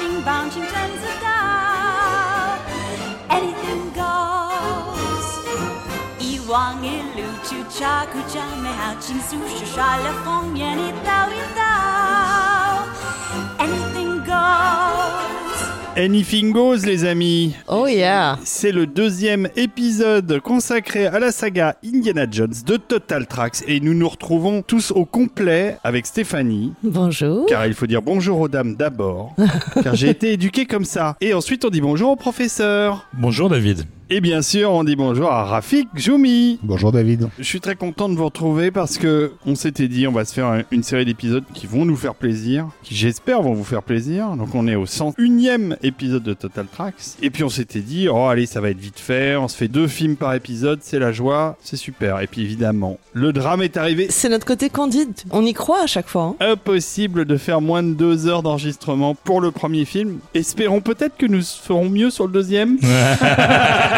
bouncing, bouncing trends a doll. Anything goes. I wang i lu chu cha ku cha me ha ching su shu sha le fong yen i dao Anything Goes, les amis. Oh yeah C'est le deuxième épisode consacré à la saga Indiana Jones de Total Tracks et nous nous retrouvons tous au complet avec Stéphanie. Bonjour. Car il faut dire bonjour aux dames d'abord, car j'ai été éduqué comme ça. Et ensuite on dit bonjour au professeur. Bonjour David. Et bien sûr on dit bonjour à Rafik Joumi. Bonjour David. Je suis très content de vous retrouver parce que on s'était dit on va se faire un- une série d'épisodes qui vont nous faire plaisir, qui j'espère vont vous faire plaisir. Donc on est au 101e épisode de Total Tracks. Et puis on s'était dit oh allez ça va être vite fait, on se fait deux films par épisode, c'est la joie, c'est super. Et puis évidemment le drame est arrivé. C'est notre côté candide. On y croit à chaque fois. hein. Impossible de faire moins de deux heures d'enregistrement pour le premier film. Espérons peut-être que nous ferons mieux sur le deuxième.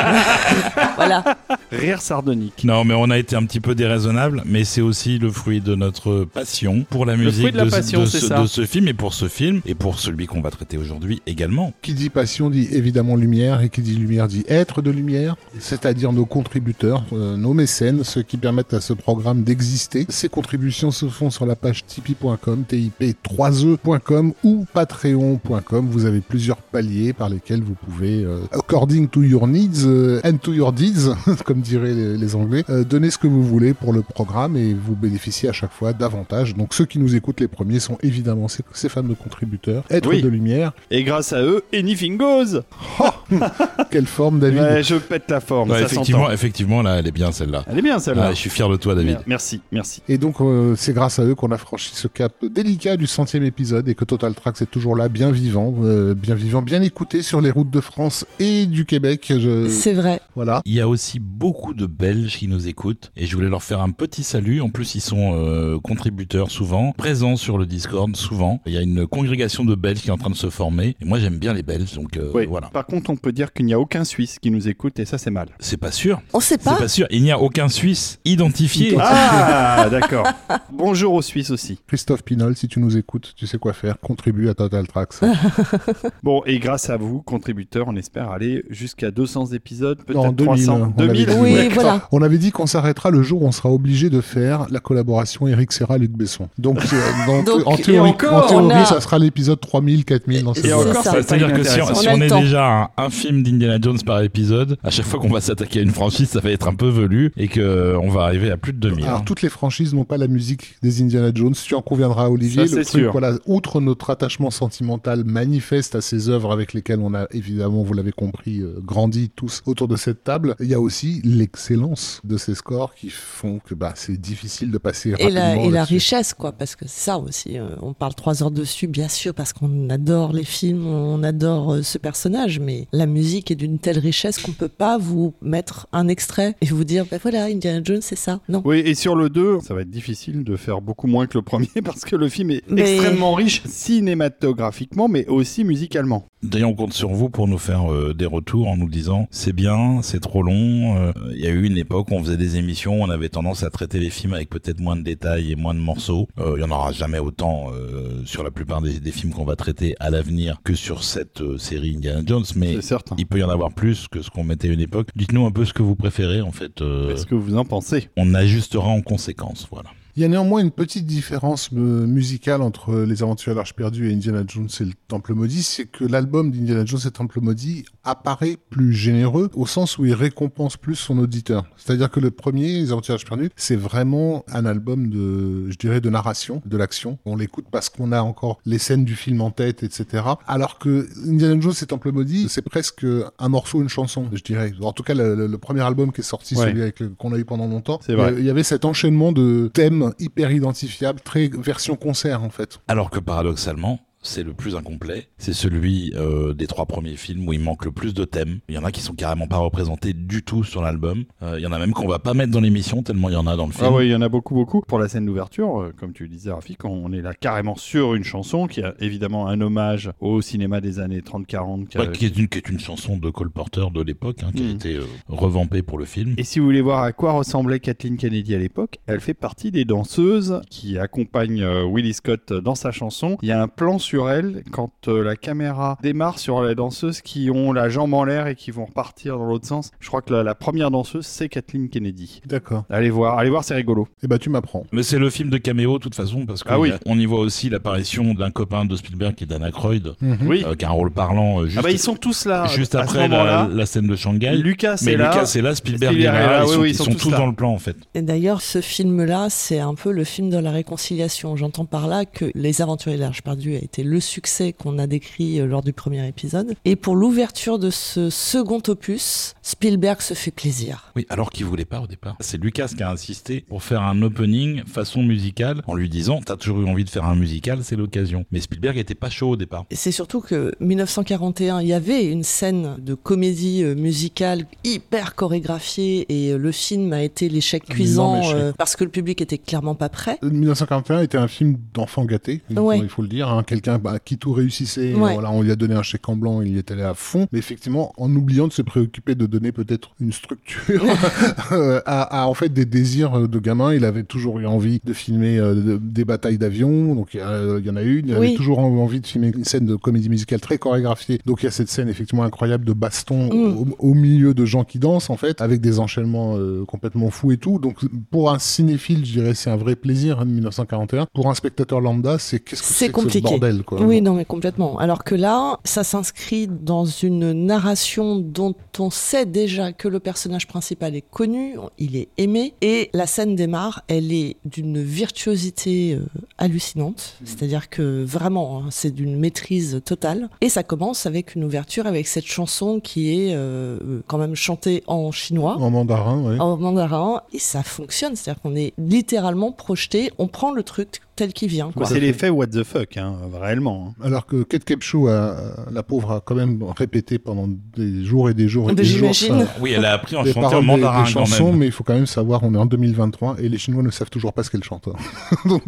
voilà. Rire sardonique. Non, mais on a été un petit peu déraisonnable, mais c'est aussi le fruit de notre passion pour la musique fruit de la passion, de ce, ça. de ce film et pour ce film et pour celui qu'on va traiter aujourd'hui également. Qui dit passion dit évidemment lumière et qui dit lumière dit être de lumière, c'est-à-dire nos contributeurs, euh, nos mécènes, ceux qui permettent à ce programme d'exister. Ces contributions se font sur la page tipeee.com, tip3e.com E ou patreon.com. Vous avez plusieurs paliers par lesquels vous pouvez, euh, according to your needs euh, and to your deeds, comme diraient les, les Anglais, euh, donner ce que vous voulez pour le programme et vous bénéficiez à chaque fois davantage. Donc ceux qui nous écoutent les premiers sont évidemment ces, ces fameux contributeurs, être Oui. de lumière. Et grâce à eux, Anything Goes. Quelle forme, David Ouais, je pète la forme. Ouais, ça effectivement, effectivement, là, elle est bien celle-là. Elle est bien celle-là. Ah, je suis fier de toi, David. Merci, merci. Et donc, euh, c'est grâce à eux qu'on a franchi ce cap délicat du centième épisode et que Total Tracks est toujours là, bien vivant, euh, bien vivant, bien écouté sur les routes de France et du Québec. Je... C'est vrai. Voilà. Il y a aussi beaucoup de Belges qui nous écoutent et je voulais leur faire un petit salut. En plus, ils sont euh, contributeurs souvent, présents sur le Discord souvent. Il y a une congrégation de Belges qui est en train de se former et moi j'aime bien les Belges, donc euh, Oui. voilà. Par contre, on peut dire qu'il n'y a aucun Suisse qui nous écoute et ça, c'est mal. C'est pas sûr. On sait C'est pas. pas sûr. Il n'y a aucun Suisse identifié. Ah, d'accord. Bonjour aux Suisses aussi. Christophe Pinol, si tu nous écoutes, tu sais quoi faire. Contribue à Total Tracks. Bon, et grâce à vous, contributeurs, on espère aller jusqu'à 200 épisodes, Non, peut-être 2000, 300. on avait 2000 dit. Oui, Ouais. voilà. On avait dit qu'on s'arrêtera le jour où on sera obligé de faire la collaboration Eric Serra-Luc Besson. Donc, euh, donc, Donc, en et théorie, encore, en théorie on a- ça sera l'épisode 3000, 4000 dans Et ce C'est encore, ça. ça, C'est-à-dire que si on, si On est temps. déjà un, un film d'Indiana Jones par épisode, à chaque fois qu'on va s'attaquer à une franchise, ça va être un peu velu et que euh, on va arriver à plus de 2000. Alors, hein. toutes les franchises n'ont pas la musique des Indiana Jones. Tu en conviendras, Olivier. Ça, le truc, sûr. voilà, outre notre attachement sentimental manifeste à ces œuvres avec lesquelles on a évidemment, vous l'avez compris, euh, grandi tous autour de cette table, il y a aussi l'excellence de ces scores qui font que bah, c'est difficile de passer Et rapidement. la, et la richesse, quoi, parce que c'est ça aussi. euh, on parle trois heures dessus, bien sûr, parce qu'on adore les films, on adore euh, ce personnage, mais la musique est d'une telle richesse qu'on peut pas vous mettre un extrait et vous dire, ben voilà, Indiana Jones, c'est ça. Non. Oui, et sur le 2, ça va être difficile de faire beaucoup moins que le premier parce que le film est Mais- extrêmement riche cinématographiquement, mais aussi musicalement. D'ailleurs, on compte sur vous pour nous faire euh, des retours en nous disant c'est bien, c'est trop long. euh, Il y a eu une époque où on faisait des émissions, où on avait tendance à traiter les films avec peut-être moins de détails et moins de morceaux. Euh, Il y en aura jamais autant euh, sur la plupart des, des films qu'on va traiter à l'avenir que sur cette série Indiana Jones, mais il peut y en avoir plus que ce qu'on mettait à une époque. Dites-nous un peu ce que vous préférez en fait. euh, Qu'est-ce que vous en pensez? on ajustera en conséquence, voilà. Il y a néanmoins une petite différence euh, musicale entre Les Aventures à l'Arche perdue et Indiana Jones et le Temple maudit, c'est que l'album d'Indiana Jones et le Temple maudit apparaît plus généreux au sens où il récompense plus son auditeur. C'est-à-dire que le premier, Les Aventures à l'Arche perdue, c'est vraiment un album de, je dirais, de narration, de l'action. On l'écoute parce qu'on a encore les scènes du film en tête, etc. Alors que Indiana Jones et le Temple maudit, c'est presque un morceau, une chanson, je dirais. En tout cas, le, premier album qui est sorti, Ouais. celui qu'on a eu pendant longtemps, il y avait cet enchaînement de thèmes hyper identifiables, très version concert en fait. Alors que paradoxalement, c'est le plus incomplet. C'est celui euh, des trois premiers films où il manque le plus de thèmes. Il y en a qui sont carrément pas représentés du tout sur l'album. Euh, il y en a même qu'on va pas mettre dans l'émission tellement il y en a dans le film. Ah oui, il y en a beaucoup, beaucoup. Pour la scène d'ouverture, euh, comme tu le disais, Rafik, on est là carrément sur une chanson qui a évidemment un hommage au cinéma des années 30-40. qui a- Ouais, qui, est une, qui est une chanson de Cole Porter de l'époque, hein, qui a Mm. été revampée pour le film. Et si vous voulez voir à quoi ressemblait Kathleen Kennedy à l'époque, elle fait partie des danseuses qui accompagnent Willie Scott dans sa chanson. Il y a un plan sur sur elle quand euh, la caméra démarre sur les danseuses qui ont la jambe en l'air et qui vont repartir dans l'autre sens. Je crois que la, la première danseuse, c'est Kathleen Kennedy. D'accord. Allez voir, allez voir, c'est rigolo. Eh ben, tu m'apprends. Mais c'est le film de caméo, de toute façon, parce qu'on Ah oui. y voit aussi l'apparition d'un copain de Spielberg qui est Dan Aykroyd, Mhm. Oui. euh, qui a un rôle parlant euh, juste, ah bah ils sont tous là. juste à après la, la scène de Shanghai. Lucas Mais est là. Lucas est là, Spielberg, Spielberg est là, là, ils oui, sont, oui, ils sont tous là. dans le plan en fait. Et d'ailleurs, ce film-là, c'est un peu le film de la réconciliation. J'entends par là que Les Aventuriers de l'Arche perdue a été le succès qu'on a décrit euh, lors du premier épisode. Et pour l'ouverture de ce second opus, Spielberg se fait plaisir. Oui, alors qu'il voulait pas au départ. C'est Lucas qui a insisté pour faire un opening façon musicale en lui disant T'as toujours eu envie de faire un musical, c'est l'occasion. Mais Spielberg était pas chaud au départ. Et C'est surtout que 1941, il y avait une scène de comédie euh, musicale hyper chorégraphiée et euh, le film a été l'échec cuisant euh, parce que le public était clairement pas prêt. 1941 était un film d'enfant gâté, il faut- Ouais. il faut le dire. hein. Quelqu'un bah, qui tout réussissait, Ouais. voilà, on lui a donné un chèque en blanc, il y est allé à fond. Mais effectivement, en oubliant de se préoccuper de donner peut-être une structure à, à, en fait des désirs de gamin, il avait toujours eu envie de filmer euh, de- des batailles d'avions. Donc euh, il y en a une. Il avait toujours envie de filmer une scène de comédie musicale très chorégraphiée. Donc il y a cette scène effectivement incroyable de baston Mm. au, au milieu de gens qui dansent en fait, avec des enchaînements euh, complètement fous et tout. Donc pour un cinéphile, je dirais c'est un vrai plaisir hein, 1941. Pour un spectateur lambda, c'est qu'est-ce que C'est que ce bordel quoi? Oui, non, mais complètement. Alors que là, ça s'inscrit dans une narration dont on sait déjà que le personnage principal est connu, il est aimé, et la scène démarre, elle est d'une virtuosité euh, hallucinante, c'est-à-dire que vraiment, hein, c'est d'une maîtrise totale, et ça commence avec une ouverture, avec cette chanson qui est euh, quand même chantée en chinois. En mandarin, ouais. En mandarin, et ça fonctionne, c'est-à-dire qu'on est littéralement projeté, on prend le truc tel qu'il vient. Quoi. C'est l'effet what the fuck, hein, réellement. hein. Alors que Kate Capshaw, a- la pauvre, a quand même répété pendant des jours et des jours et des jours j'imagine. Oui, elle a appris en chantant en des, mandarin des quand chansons, même. mais il faut quand même savoir, on est en 2023 et les Chinois ne savent toujours pas ce qu'elle chante. hein. Donc,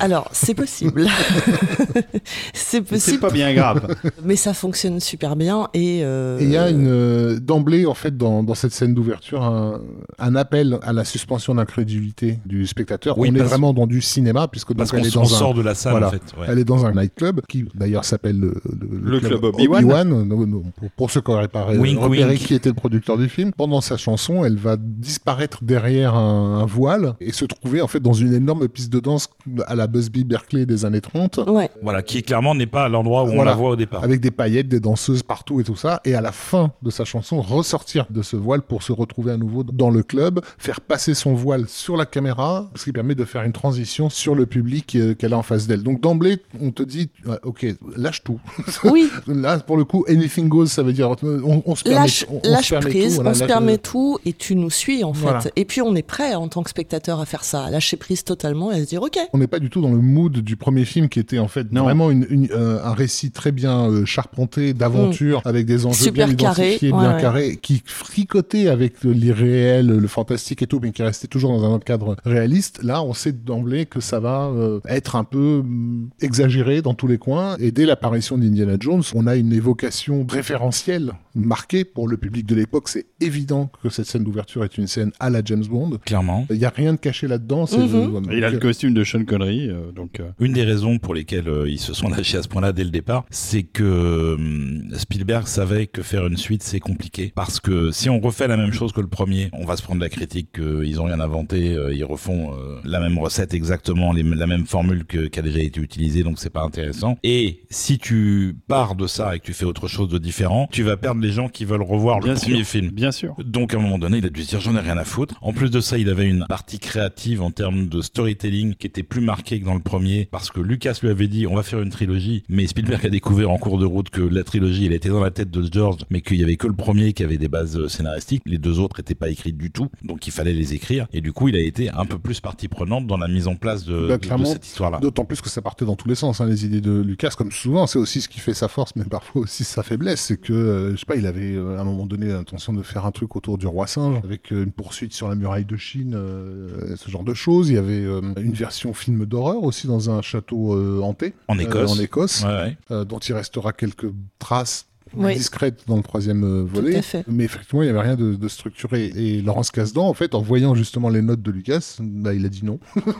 Alors, c'est possible. c'est C'est possible, pas bien grave. mais ça fonctionne super bien. Et euh, Et il y a une euh, d'emblée en fait dans, dans cette scène d'ouverture un, un appel à la suspension d'incrédulité du spectateur. Oui, on est vraiment dans du cinéma puisque donc Parce elle qu'on est dans un sort de la salle voilà. en fait. ouais. Elle est dans un nightclub qui d'ailleurs s'appelle le, Le club Obi-Wan. Non, non, pour, pour ceux qui n'auraient pas Wink, repéré wink. qui était le producteur du film, pendant sa chanson, elle va disparaître derrière un, un voile et se trouver en fait dans une énorme piste de danse à la Busby Berkeley des années 30 ouais, Voilà, qui clairement n'est pas à l'endroit où on Voilà. la voit au départ. avec des paillettes, des danseuses partout et tout ça. Et à la fin de sa chanson, ressortir de ce voile pour se retrouver à nouveau dans le club, faire passer son voile sur la caméra, ce qui permet de faire une transition sur le public euh, qu'elle a en face d'elle. Donc d'emblée, on te dit, ouais, ok, lâche tout. oui, Là, pour le coup, anything goes, ça veut dire on, on se permet, lâche, on, on lâche tout, on se permet tout, et tu nous suis en fait. Voilà. Et puis on est prêt en tant que spectateur à faire ça, à lâcher prise totalement et à se dire ok. On n'est pas du tout dans le mood du premier film qui était en fait Non. vraiment une, une- euh, un récit très bien euh, charpenté d'aventure avec des enjeux Mm. Super bien carré, identifiés, ouais, bien ouais. carrés, qui fricotait avec l'irréel, le fantastique et tout, mais qui restait toujours dans un cadre réaliste. Là, on sait d'emblée que ça va euh, être un peu hum, exagéré dans tous les coins. Et dès l'apparition d'Indiana Jones, on a une évocation référentielle marquée pour le public de l'époque. C'est évident que cette scène d'ouverture est une scène à la James Bond. Clairement. Il n'y a rien de caché là-dedans. Mhm. euh, Il a le donc, costume de Sean Connery, euh, donc. euh, Une des raisons pour lesquelles euh, ils se sont lâchés à ce point-là dès le départ, c'est que Spielberg savait que faire une suite c'est compliqué. Parce que si on refait la même chose que le premier, on va se prendre la critique qu'ils ont rien inventé, euh, ils refont euh, la même recette exactement, les- la même formule que- qui a déjà été utilisée, donc c'est pas intéressant. Et si tu pars de ça et que tu fais autre chose de différent, tu vas perdre les gens qui veulent revoir le premier film. Bien sûr. Donc à un moment donné, il a dû se dire j'en ai rien à foutre. En plus de ça, il avait une partie créative en termes de storytelling qui était plus marquée que dans le premier parce que Lucas lui avait dit on va faire une trilogie, mais Spielberg a découvert en cours de route que la trilogie elle était dans la tête de George, mais qu'il y avait que le premier qui avait des bases euh, scénaristiques, les deux autres étaient pas écrites du tout, donc il fallait les écrire et du coup il a été un peu plus partie prenante dans la mise en place de, Bah, de- de clairement, cette histoire-là. D'autant plus que ça partait dans tous les sens, hein, les idées de Lucas, comme souvent, c'est aussi ce qui fait sa force, mais parfois aussi sa faiblesse. C'est que, euh, je pas, il avait euh, à un moment donné l'intention de faire un truc autour du roi singe, avec euh, une poursuite sur la muraille de Chine, euh, ce genre de choses. Il y avait une version film d'horreur aussi dans un château hanté. En Écosse. en Écosse, Ouais, ouais. dont il restera quelques traces Oui. discrète dans le troisième euh, volet. Tout à fait. Mais effectivement, il n'y avait rien de, de structuré. Et Laurence Kasdan, en fait, en voyant justement les notes de Lucas, bah, il a dit non.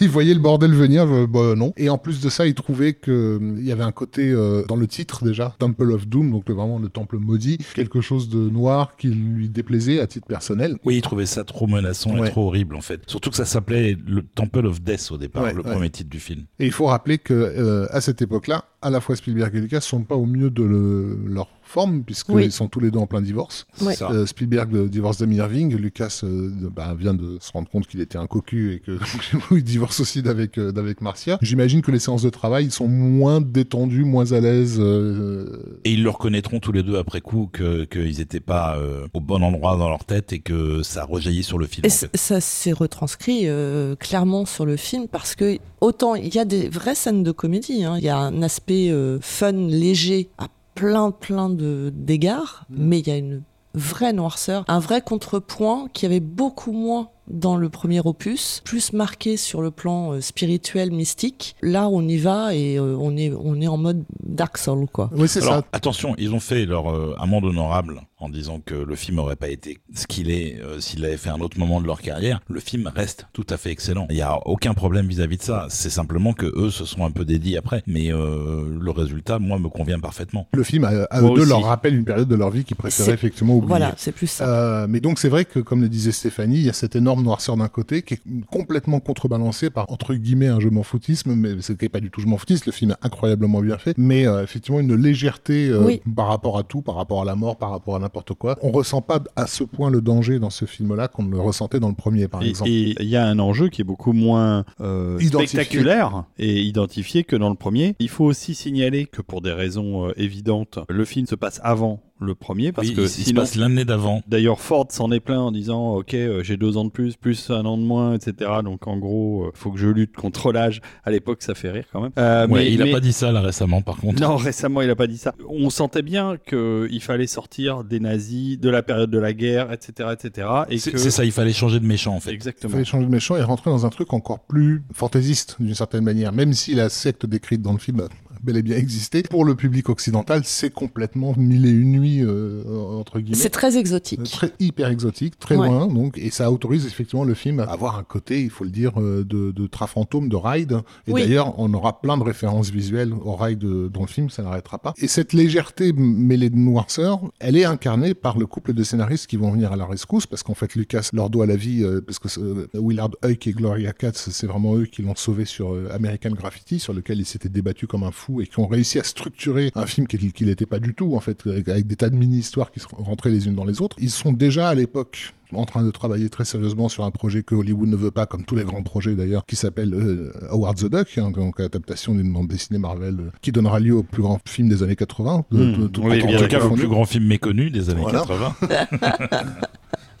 Il voyait le bordel venir, euh, bah, non. Et en plus de ça, il trouvait qu'il y avait un côté euh, dans le titre déjà, Temple of Doom, donc le- vraiment le temple maudit, quelque chose de noir qui lui déplaisait à titre personnel. Oui, il trouvait ça trop menaçant Ouais. et trop horrible en fait. Surtout que ça s'appelait le Temple of Death au départ, Ouais, le ouais. premier titre du film. Et il faut rappeler que euh, à cette époque-là, à la fois Spielberg et Lucas sont pas au mieux de le- leur forme, puisqu'ils Oui. sont tous les deux en plein divorce. Euh, Spielberg divorce d'Amy Irving, Lucas euh, bah, vient de se rendre compte qu'il était un cocu et que il divorce aussi d'avec euh, d'avec Marcia. J'imagine que les séances de travail sont moins détendues, moins à l'aise. euh, Et ils le reconnaîtront tous les deux après coup que qu'ils n'étaient pas euh, au bon endroit dans leur tête et que ça rejaillit sur le film. Et en fait. ça s'est retranscrit euh, clairement sur le film parce que autant il y a des vraies scènes de comédie, hein, il y a un aspect euh, fun, léger à plein plein de d'égards, mais il y a une vraie noirceur, un vrai contrepoint qui avait beaucoup moins dans le premier opus, plus marqué sur le plan euh, spirituel, mystique. Là, on y va et euh, on est on est en mode Dark Soul quoi. Oui, c'est Alors ça. attention, ils ont fait leur euh, amende honorable en disant que le film aurait pas été ce qu'il est euh, s'il avait fait un autre moment de leur carrière. Le film reste tout à fait excellent. Il y a aucun problème vis-à-vis de ça. C'est simplement que eux se sont un peu dédiés après, mais euh, le résultat, moi, me convient parfaitement. Le film, à, à eux deux, aussi. leur rappelle une période de leur vie qu'ils préféraient effectivement oublier. Voilà, c'est plus ça. Euh, mais donc c'est vrai que, comme le disait Stéphanie, il y a cette énorme noirceur d'un côté qui est complètement contrebalancée par entre guillemets un je m'en foutisme, mais ce qui est pas du tout je m'en foutisme. Le film est incroyablement bien fait, mais euh, effectivement une légèreté euh, Oui. par rapport à tout, par rapport à la mort, par rapport à n'importe quoi. On ressent pas à ce point le danger dans ce film-là qu'on le ressentait dans le premier, par Et exemple. et il y a un enjeu qui est beaucoup moins euh, spectaculaire et identifié que dans le premier. Il faut aussi signaler que pour des raisons euh, évidentes, le film se passe avant le premier parce Oui, que il, il se passe l'année d'avant. D'ailleurs, Ford s'en est plaint en disant Ok, euh, j'ai deux ans de plus, plus un an de moins, etc. Donc en gros, euh, faut que je lutte contre l'âge. À l'époque, ça fait rire quand même. Euh, Ouais, mais- il a mais- pas dit ça là récemment, par contre. Non, récemment, il a pas dit ça. On sentait bien qu'il fallait sortir des nazis, de la période de la guerre, etc. etc. et C'est que... c'est ça, il fallait changer de méchant en fait. Il Exactement. fallait changer de méchant et rentrer dans un truc encore plus fantaisiste d'une certaine manière, même si la secte décrite dans le film bel et bien existé. Pour le public occidental, c'est complètement mille et une nuits euh, entre guillemets. C'est très Euh, exotique. Très hyper exotique, très Ouais. loin, donc, et ça autorise effectivement le film à avoir un côté, il faut le dire, euh, de, de train fantôme, de ride. Et Oui. d'ailleurs, on aura plein de références visuelles au ride de- dans le film, ça n'arrêtera pas. Et cette légèreté mêlée de noirceur, elle est incarnée par le couple de scénaristes qui vont venir à la rescousse, parce qu'en fait, Lucas leur doit la vie, euh, parce que euh, Willard Huyck et Gloria Katz, c'est vraiment eux qui l'ont sauvé sur euh, American Graffiti, sur lequel il s'était débattu comme un fou, et qui ont réussi à structurer un film qu'il qui n'était pas du tout, en fait, avec, des tas de mini-histoires qui se rentraient les unes dans les autres. Ils sont déjà à l'époque en train de travailler très sérieusement sur un projet que Hollywood ne veut pas, comme tous les grands projets d'ailleurs, qui s'appelle euh, Howard the Duck, hein, donc adaptation d'une bande dessinée Marvel euh, qui donnera lieu au plus grand film des années 80. de- Hmm. de- Oui, En tout cas, le confondu, plus grand film méconnu des années Voilà. 80.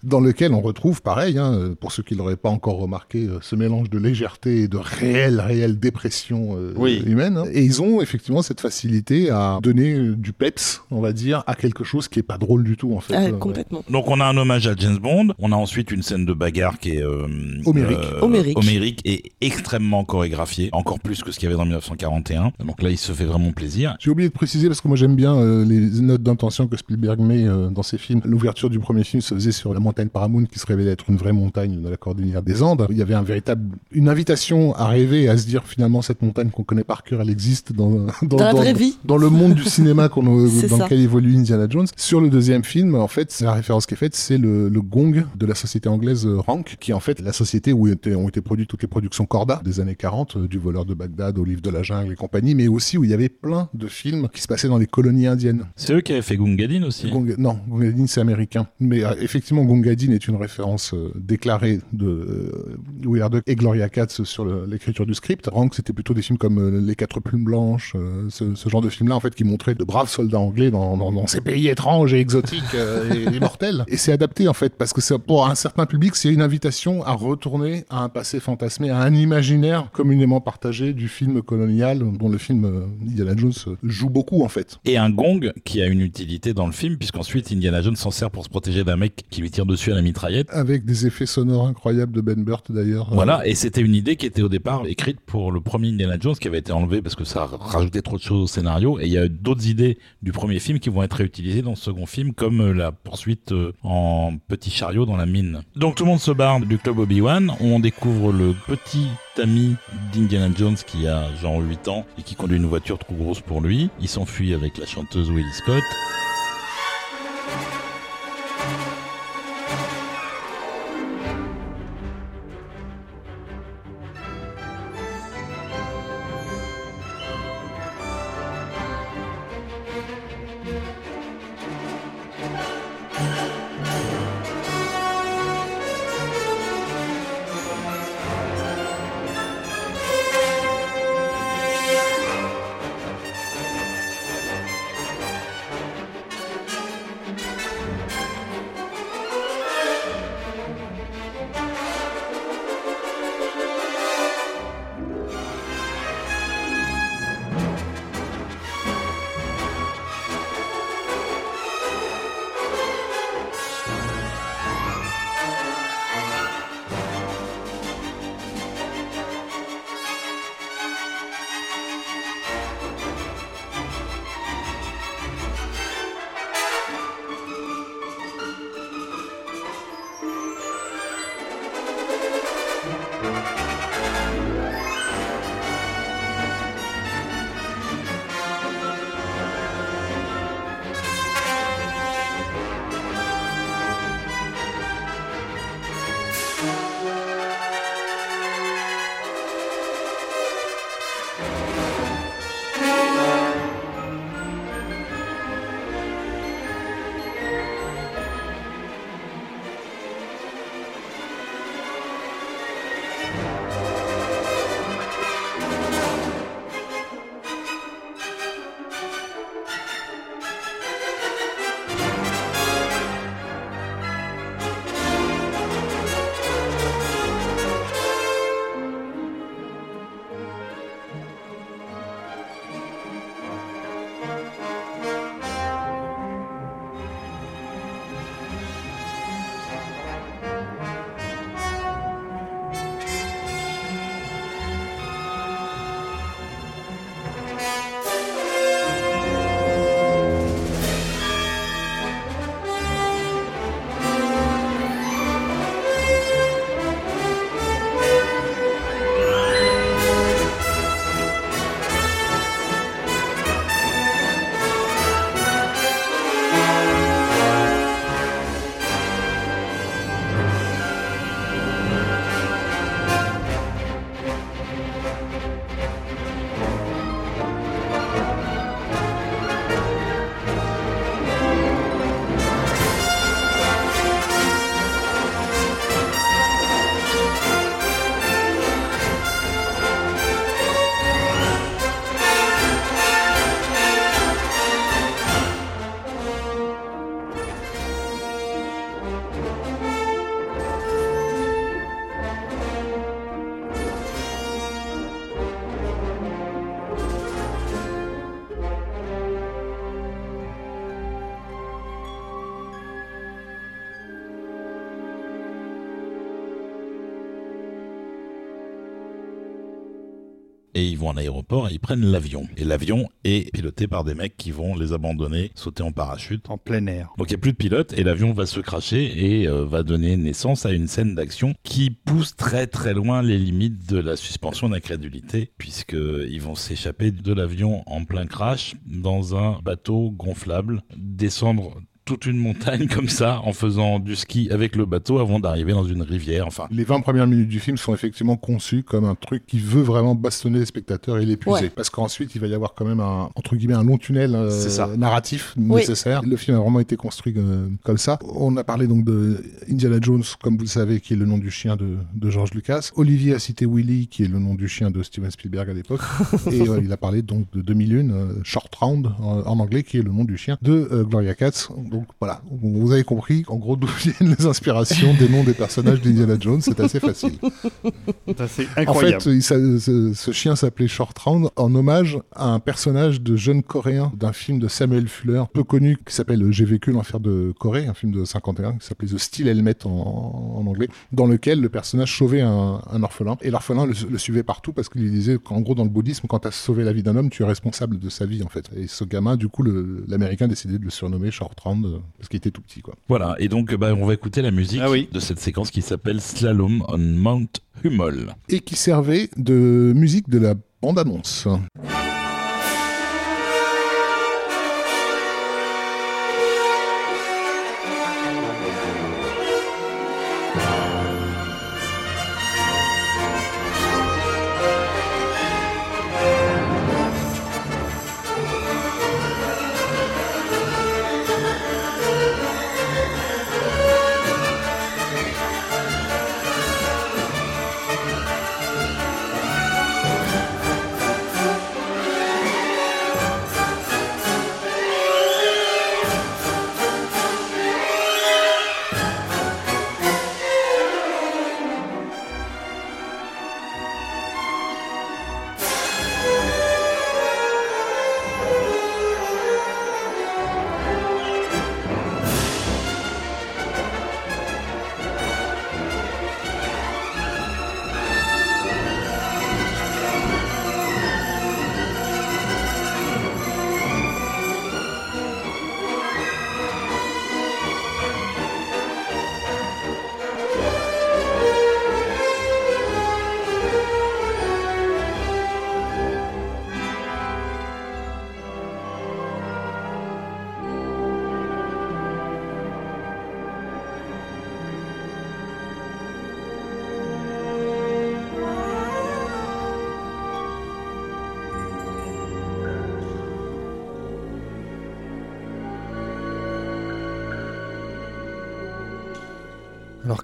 Dans lequel on retrouve, pareil, hein, pour ceux qui l'auraient pas encore remarqué, euh, ce mélange de légèreté et de réelle, réelle dépression euh, Oui. humaine. hein. Et ils ont effectivement cette facilité à donner euh, du peps, on va dire, à quelque chose qui est pas drôle du tout en fait. Ah, complètement. Donc on a un hommage à James Bond. On a ensuite une scène de bagarre qui est euh, Homérique. Homérique. homérique et extrêmement chorégraphiée, encore plus que ce qu'il y avait dans 1941. Donc là, il se fait vraiment plaisir. J'ai oublié de préciser parce que moi j'aime bien euh, les notes d'intention que Spielberg met euh, dans ses films. L'ouverture du premier film se faisait sur la montagne Paramount qui se révélait être une vraie montagne de la cordillère des Andes. Il y avait un véritable, une invitation à rêver et à se dire finalement cette montagne qu'on connaît par cœur, elle existe dans, dans, Dans la vraie vie. dans le monde du cinéma qu'on, euh, dans ça. lequel évolue Indiana Jones. Sur le deuxième film, en fait, c'est la référence qui est faite, c'est le, le gong de la société anglaise euh, Rank, qui est en fait la société où étaient, ont été produites toutes les productions Corda des années 40, euh, du voleur de Bagdad au livre de la jungle et compagnie, mais aussi où il y avait plein de films qui se passaient dans les colonies indiennes. C'est eux qui avaient fait Gungadin aussi. Gong- non, Gungadin c'est américain. Mais euh, effectivement, Gungadin est une référence euh, déclarée de euh, Willard Duck et Gloria Katz sur l'écriture du script. Rank, c'était plutôt des films comme euh, Les Quatre Plumes Blanches, ce, genre de films-là, en fait, qui montraient de braves soldats anglais dans, ces pays étranges et exotiques et, et mortels. Et c'est adapté, en fait, parce que pour un certain public, c'est une invitation à retourner à un passé fantasmé, à un imaginaire communément partagé du film colonial, dont le film Indiana Jones joue beaucoup, en fait. Et un gong qui a une utilité dans le film, puisqu'ensuite Indiana Jones s'en sert pour se protéger d'un mec qui lui tire dessus à la mitraillette. Avec des effets sonores incroyables de Ben Burt d'ailleurs. Voilà, et c'était une idée qui était au départ écrite pour le premier Indiana Jones qui avait été enlevé parce que ça rajoutait trop de choses au scénario. Et il y a d'autres idées du premier film qui vont être réutilisées dans le second film, comme euh, la poursuite euh, en petit chariot dans la mine. Donc tout le monde se barre du club Obi-Wan. On découvre le petit ami d'Indiana Jones qui a genre 8 ans et qui conduit une voiture trop grosse pour lui. Il s'enfuit avec la chanteuse Willie Scott. Et ils vont en aéroport et ils prennent l'avion. Et l'avion est piloté par des mecs qui vont les abandonner, sauter en parachute. En plein air. Donc il n'y a plus de pilote et l'avion va se cracher et euh, va donner naissance à une scène d'action qui pousse très très loin les limites de la suspension d'incrédulité puisqu'ils vont s'échapper de l'avion en plein crash dans un bateau gonflable, descendre toute une montagne comme ça en faisant du ski avec le bateau avant d'arriver dans une rivière. Enfin, Les 20 premières minutes du film sont effectivement conçues comme un truc qui veut vraiment bastonner les spectateurs et l'épuiser. Ouais. Parce qu'ensuite, il va y avoir quand même un, entre guillemets, un long tunnel euh, ça. narratif Oui. nécessaire. Le film a vraiment été construit euh, comme ça. On a parlé donc de Indiana Jones, comme vous le savez, qui est le nom du chien de, de George Lucas. Olivier a cité Willy, qui est le nom du chien de Steven Spielberg à l'époque. et euh, il a parlé donc de 2001, euh, Short Round en, en anglais, qui est le nom du chien de euh, Gloria Katz. Donc Donc voilà, vous avez compris en gros d'où viennent les inspirations des noms des personnages d'Indiana Jones, c'est assez facile. C'est En incroyable. fait, il s'a- ce, ce chien s'appelait Short Round en hommage à un personnage de jeune coréen d'un film de Samuel Fuller, peu connu, qui s'appelle J'ai vécu l'enfer de Corée, un film de 51 qui s'appelait The Steel Helmet en, en anglais, dans lequel le personnage sauvait un, un orphelin. Et l'orphelin le, le suivait partout parce qu'il disait qu'en gros, dans le bouddhisme, quand tu as sauvé la vie d'un homme, tu es responsable de sa vie en fait. Et ce gamin, du coup, l'américain décidait de le surnommer Short Round euh, parce qu'il était tout petit quoi. Voilà, et donc bah, on va écouter la musique Ah oui. de cette séquence qui s'appelle Slalom on Mount Hummel. Et qui servait de musique de la bande-annonce.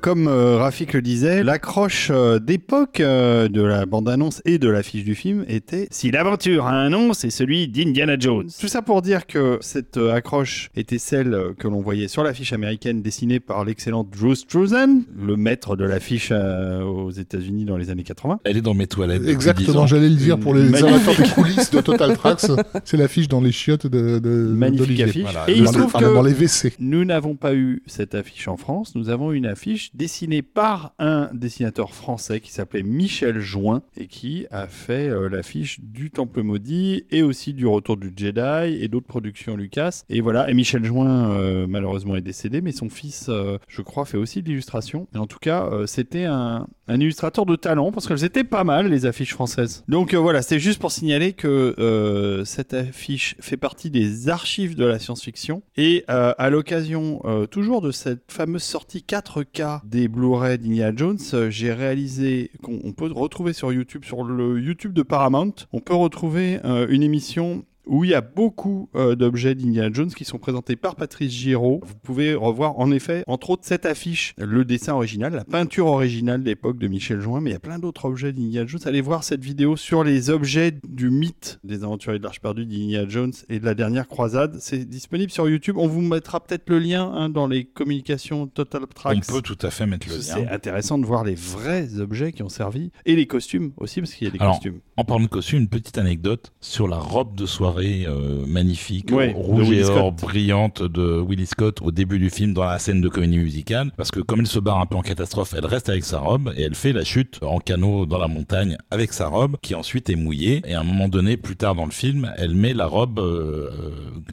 Comme euh, Rafik le disait, l'accroche euh, d'époque euh, de la bande-annonce et de l'affiche du film était « Si l'aventure a un nom, c'est celui d'Indiana Jones ». Tout ça pour dire que cette euh, accroche était celle euh, que l'on voyait sur l'affiche américaine dessinée par l'excellent Drew Struzan, le maître de l'affiche euh, aux États-Unis dans les années 80. Elle est dans mes toilettes. depuis 10 Exactement, j'allais le dire pour les amateurs des coulisses de Total Tracks. C'est l'affiche dans les chiottes de, de Magnifique d'Olivier. affiche. Voilà. Et il se trouve que... dans les WC. Nous n'avons pas eu cette affiche en France, nous avons une affiche dessinée par un dessinateur français qui s'appelait Michel Join et qui a fait euh, l'affiche du Temple Maudit et aussi du Retour du Jedi et d'autres productions Lucas. Et voilà, et Michel Join euh, malheureusement est décédé, mais son fils, euh, je crois, fait aussi de l'illustration. Et en tout cas, c'était un, un illustrateur de talent parce qu'elles étaient pas mal les affiches françaises. Donc voilà, c'était juste pour signaler que cette affiche fait partie des archives de la science-fiction et à l'occasion toujours de cette fameuse sortie 4K des Blu-ray d'Indiana Jones, euh, j'ai réalisé qu'on on peut retrouver sur YouTube, sur le YouTube de Paramount, on peut retrouver euh, une émission où il y a beaucoup euh, d'objets d'Indiana Jones qui sont présentés par Patrice Giraud. Vous pouvez revoir en effet, entre autres, cette affiche, le dessin original, la peinture originale d'époque de Michel Join, mais il y a plein d'autres objets d'Indiana Jones. Allez voir cette vidéo sur les objets du mythe des aventuriers de l'Arche perdue d'Indiana Jones et de la dernière croisade. C'est disponible sur YouTube. On vous mettra peut-être le lien hein, dans les communications Total On Tracks. peut tout à fait mettre le C'est lien. intéressant de voir les vrais objets qui ont servi et les costumes aussi parce qu'il y a des Alors, costumes. En parlant de costume, une petite anecdote sur la robe de soirée euh, magnifique, Ouais, rouge et or Scott. brillante de Willie Scott au début du film dans la scène de comédie musicale. Parce que comme elle se barre un peu en catastrophe, elle reste avec sa robe et elle fait la chute en canot dans la montagne avec sa robe qui ensuite est mouillée. Et à un moment donné, plus tard dans le film, elle met la robe, euh,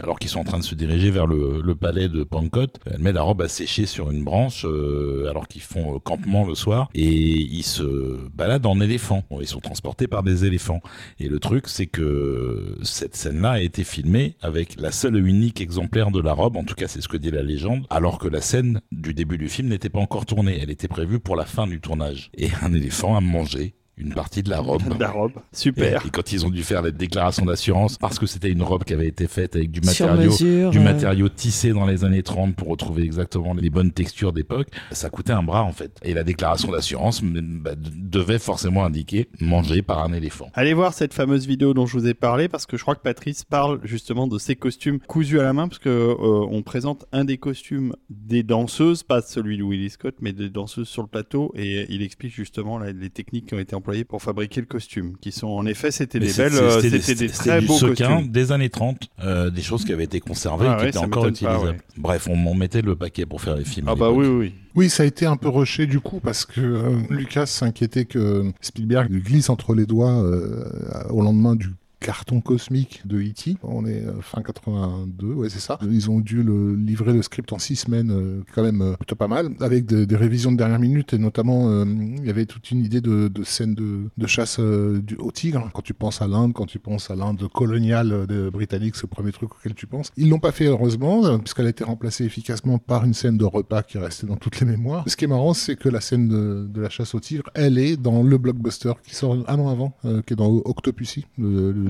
alors qu'ils sont en train de se diriger vers le, le palais de Pankot, elle met la robe à sécher sur une branche euh, alors qu'ils font euh, campement le soir et ils se baladent en éléphant. Ils sont transportés par des éléphants. Et le truc, c'est que cette scène-là a été filmée avec la seule et unique exemplaire de la robe, en tout cas c'est ce que dit la légende, alors que la scène du début du film n'était pas encore tournée, elle était prévue pour la fin du tournage. Et un éléphant a mangé une partie de la robe. De la robe. Super. Et, et quand ils ont dû faire la déclaration d'assurance, parce que c'était une robe qui avait été faite avec du matériau, mesure, du euh. matériau tissé dans les années 30 pour retrouver exactement les bonnes textures d'époque, ça coûtait un bras en fait. Et la déclaration d'assurance bah, devait forcément indiquer mangé par un éléphant. Allez voir cette fameuse vidéo dont je vous ai parlé parce que je crois que Patrice parle justement de ces costumes cousus à la main parce que euh, on présente un des costumes des danseuses, pas celui de Willie Scott, mais des danseuses sur le plateau et il explique justement là, les techniques qui ont été employées pour fabriquer le costume, qui sont en effet c'était des belles, euh, c'était des très du beaux sequin costumes. des années 30, euh, des choses qui avaient été conservées Ah et qui ouais, étaient encore pas, utilisables. ouais. Bref, on m'en mettait le paquet pour faire les films. Ah bah oui oui. oui. Oui, ça a été un peu rushé du coup parce que euh, Lucas s'inquiétait que Spielberg glisse entre les doigts euh, au lendemain du carton cosmique de E.T. On est euh, fin 82, ouais c'est ça. Ils ont dû le, livrer le script en six semaines, euh, quand même euh, plutôt pas mal, avec des, révisions de dernière minute et notamment il y avait toute une idée de, scène de, chasse du, au tigre. Quand tu penses à l'Inde, quand tu penses à l'Inde coloniale de britannique, le premier truc auquel tu penses. Ils l'ont pas fait heureusement puisqu'elle a été remplacée efficacement par une scène de repas qui est restée dans toutes les mémoires. Ce qui est marrant, c'est que la scène de, la chasse au tigre, elle est dans le blockbuster qui sort un an avant, qui est dans Octopussy,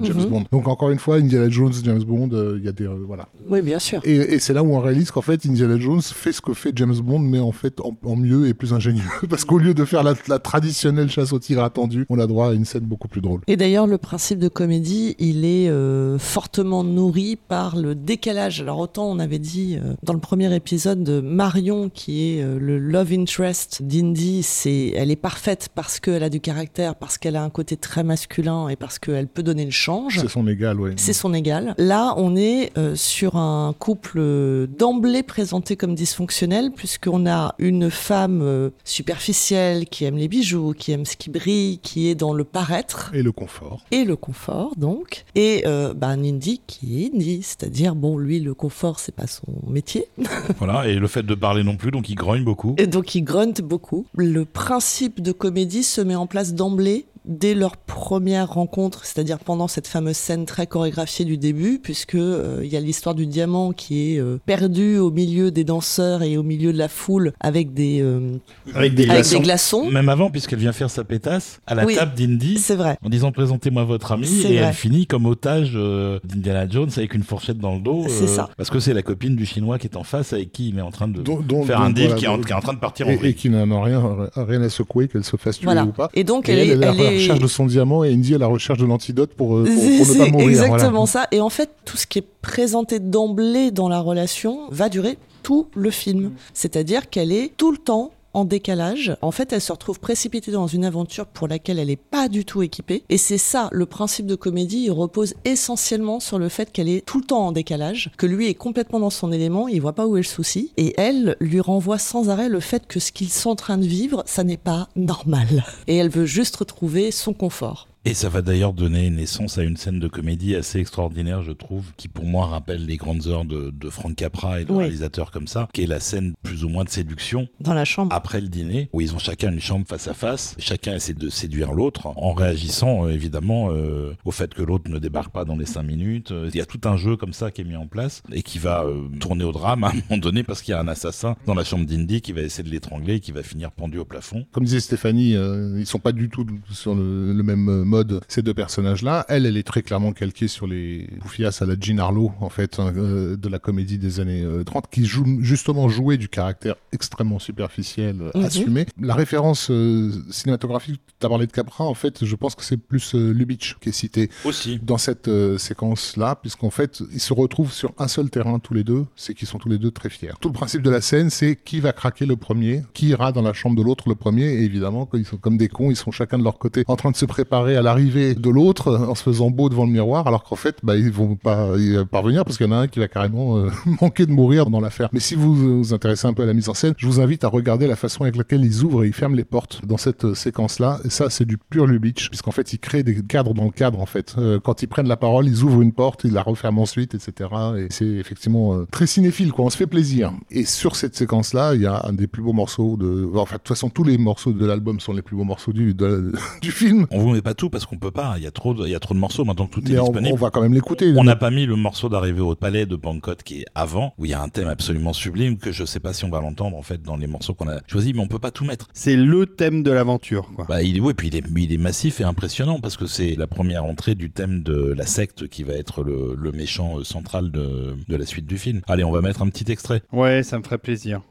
James Mhm. Bond. Donc encore une fois, Indiana Jones, James Bond, euh, il y a des euh, voilà. Oui, bien sûr. Et, et c'est là où on réalise qu'en fait, Indiana Jones fait ce que fait James Bond, mais en fait en, en mieux et plus ingénieux. Parce qu'au lieu de faire la, la traditionnelle chasse au tigre attendue, on a droit à une scène beaucoup plus drôle. Et d'ailleurs, le principe de comédie, il est euh, fortement nourri par le décalage. Alors autant on avait dit dans le premier épisode de Marion, qui est le love interest d'Indy, c'est, elle est parfaite parce qu'elle a du caractère, parce qu'elle a un côté très masculin et parce qu'elle peut donner le C'est son égal, ouais. C'est son égal. Là, on est euh, sur un couple euh, d'emblée présenté comme dysfonctionnel, puisqu'on a une femme euh, superficielle qui aime les bijoux, qui aime ce qui brille, qui est dans le paraître Et le confort. et le confort donc et euh, bah, un indie qui est indie c'est-à-dire bon lui le confort c'est pas son métier Voilà, et le fait de parler non plus, donc il grogne beaucoup. et donc il grunt beaucoup le principe de comédie se met en place d'emblée dès leur première rencontre, c'est-à-dire pendant cette fameuse scène très chorégraphiée du début, puisque euh, il y a l'histoire du diamant qui est euh, perdu au milieu des danseurs et au milieu de la foule avec des euh, Avec des avec glaçons. des glaçons. Même avant, puisqu'elle vient faire sa pétasse à la Oui. table d'Indy. C'est vrai. En disant présentez-moi votre ami et vrai. elle finit comme otage euh, d'Indiana Jones avec une fourchette dans le dos. euh, C'est ça. Parce que c'est la copine du chinois qui est en face avec qui il est en train de faire un deal voilà, qui, est en, qui est en train de partir en Et, et vrille. qui n'en a rien, rien à secouer, qu'elle se fasse tuer Voilà. ou pas. Et donc Et elle, elle, est, elle la recherche de son diamant et Indy à la recherche de l'antidote pour, euh, pour, pour ne pas mourir. exactement voilà. ça. Et en fait, tout ce qui est présenté d'emblée dans la relation va durer tout le film. C'est-à-dire qu'elle est tout le temps en décalage. En fait, elle se retrouve précipitée dans une aventure pour laquelle elle n'est pas du tout équipée. Et c'est ça, le principe de comédie, il repose essentiellement sur le fait qu'elle est tout le temps en décalage, que lui est complètement dans son élément, il voit pas où est le souci. Et elle lui renvoie sans arrêt le fait que ce qu'ils sont en train de vivre, ça n'est pas normal. Et elle veut juste retrouver son confort. Et ça va d'ailleurs donner naissance à une scène de comédie assez extraordinaire, je trouve, qui pour moi rappelle les grandes heures de, de Frank Capra et de Oui. réalisateurs comme ça, qui est la scène plus ou moins de séduction Dans la chambre. après le dîner, où ils ont chacun une chambre face à face, chacun essaie de séduire l'autre en réagissant euh, évidemment euh, au fait que l'autre ne débarque pas dans les cinq minutes. Euh, Il y a tout un jeu comme ça qui est mis en place et qui va euh, tourner au drame à un moment donné parce qu'il y a un assassin dans la chambre d'Indy qui va essayer de l'étrangler et qui va finir pendu au plafond. Comme disait Stéphanie, euh, ils sont pas du tout sur le, le même euh, mode, ces deux personnages-là. Elle, elle est très clairement calquée sur les poufias à la Jean Harlow, en fait, hein, euh, de la comédie des années euh, 30, qui joue, justement jouait du caractère extrêmement superficiel, euh, Mhm. assumé. La référence euh, cinématographique, tu as parlé de Capra, en fait, je pense que c'est plus euh, Lubitsch qui est cité Aussi. dans cette euh, séquence-là, puisqu'en fait, ils se retrouvent sur un seul terrain tous les deux, c'est qu'ils sont tous les deux très fiers. Tout le principe de la scène, c'est qui va craquer le premier, qui ira dans la chambre de l'autre le premier, et évidemment, quand ils sont comme des cons, ils sont chacun de leur côté en train de se préparer à l'arrivée de l'autre, en se faisant beau devant le miroir, alors qu'en fait, bah, ils vont pas y parvenir, parce qu'il y en a un qui va carrément euh, manquer de mourir dans l'affaire. Mais si vous vous intéressez un peu à la mise en scène, je vous invite à regarder la façon avec laquelle ils ouvrent et ils ferment les portes dans cette euh, séquence-là, et ça, c'est du pur Lubitsch, puisqu'en fait, ils créent des cadres dans le cadre, en fait. Euh, quand ils prennent la parole, ils ouvrent une porte, ils la referment ensuite, etc. Et c'est effectivement très cinéphile, quoi. On se fait plaisir. Et sur cette séquence-là, il y a un des plus beaux morceaux de... Enfin, de toute façon, tous les morceaux de l'album sont les plus beaux morceaux du, du film. On vous met pas tout parce qu'on peut pas. Il y a trop de, il y a trop de morceaux maintenant que tout est on, disponible. on va quand même l'écouter. On n'a pas mis le morceau d'arrivée au palais de Bangkok qui est avant, où il y a un thème absolument sublime que je sais pas si on va l'entendre en fait dans les morceaux qu'on a choisis, mais on peut pas tout mettre. C'est le thème de l'aventure. Bah, il, ouais, puis il est, il est massif et impressionnant parce que c'est la première entrée du thème de la secte qui va être le, le méchant euh, central de, de la suite du film. Allez, on va mettre un petit extrait. Ouais, ça me ferait plaisir.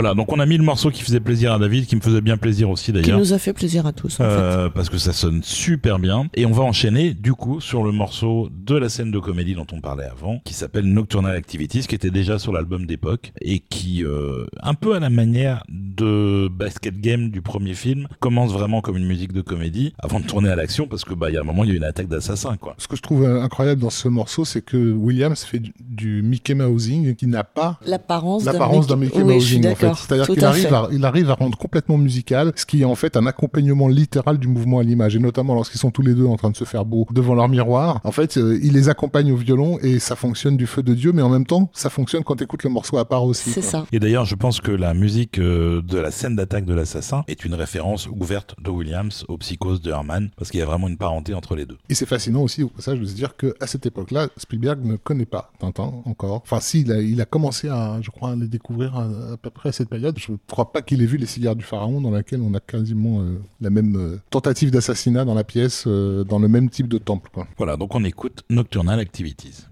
Voilà, donc on a mis le morceau qui faisait plaisir à David, qui me faisait bien plaisir aussi Qui d'ailleurs. nous a fait plaisir à tous, en fait. Euh, parce que ça sonne super bien. Et on va enchaîner, du coup, sur le morceau de la scène de comédie dont on parlait avant, qui s'appelle Nocturnal Activities, qui était déjà sur l'album d'époque, et qui, euh, un peu à la manière de Basket Game du premier film, commence vraiment comme une musique de comédie, avant de tourner à l'action, parce que, bah, il y a un moment, il y a une attaque d'assassins, quoi. Ce que je trouve euh, incroyable dans ce morceau, c'est que Williams fait du, du Mickey Mousing qui n'a pas L'apparence d'un l'apparence d'un Mickey Oui, suis Mousing en fait. C'est-à-dire qu'il arrive à, il arrive à rendre complètement musical, ce qui est en fait un accompagnement littéral du mouvement à l'image, et notamment lorsqu'ils sont tous les deux en train de se faire beau devant leur miroir. En fait, euh, il les accompagne au violon et ça fonctionne du feu de Dieu, mais en même temps, ça fonctionne quand tu écoutes le morceau à part aussi. C'est ça. Et d'ailleurs, je pense que la musique euh, de la scène d'attaque de l'assassin est une référence ouverte de Williams aux psychoses de Herman, parce qu'il y a vraiment une parenté entre les deux. Et c'est fascinant aussi au passage de se dire que à cette époque-là, Spielberg ne connaît pas Tintin encore. Enfin, si, il a, il a commencé à, je crois, à les découvrir à, à peu près à cette période. Je ne crois pas qu'il ait vu Les Cigares du Pharaon, dans laquelle on a quasiment euh, la même euh, tentative d'assassinat dans la pièce, euh, dans le même type de temple. Quoi. Voilà, donc on écoute Nocturnal Activities.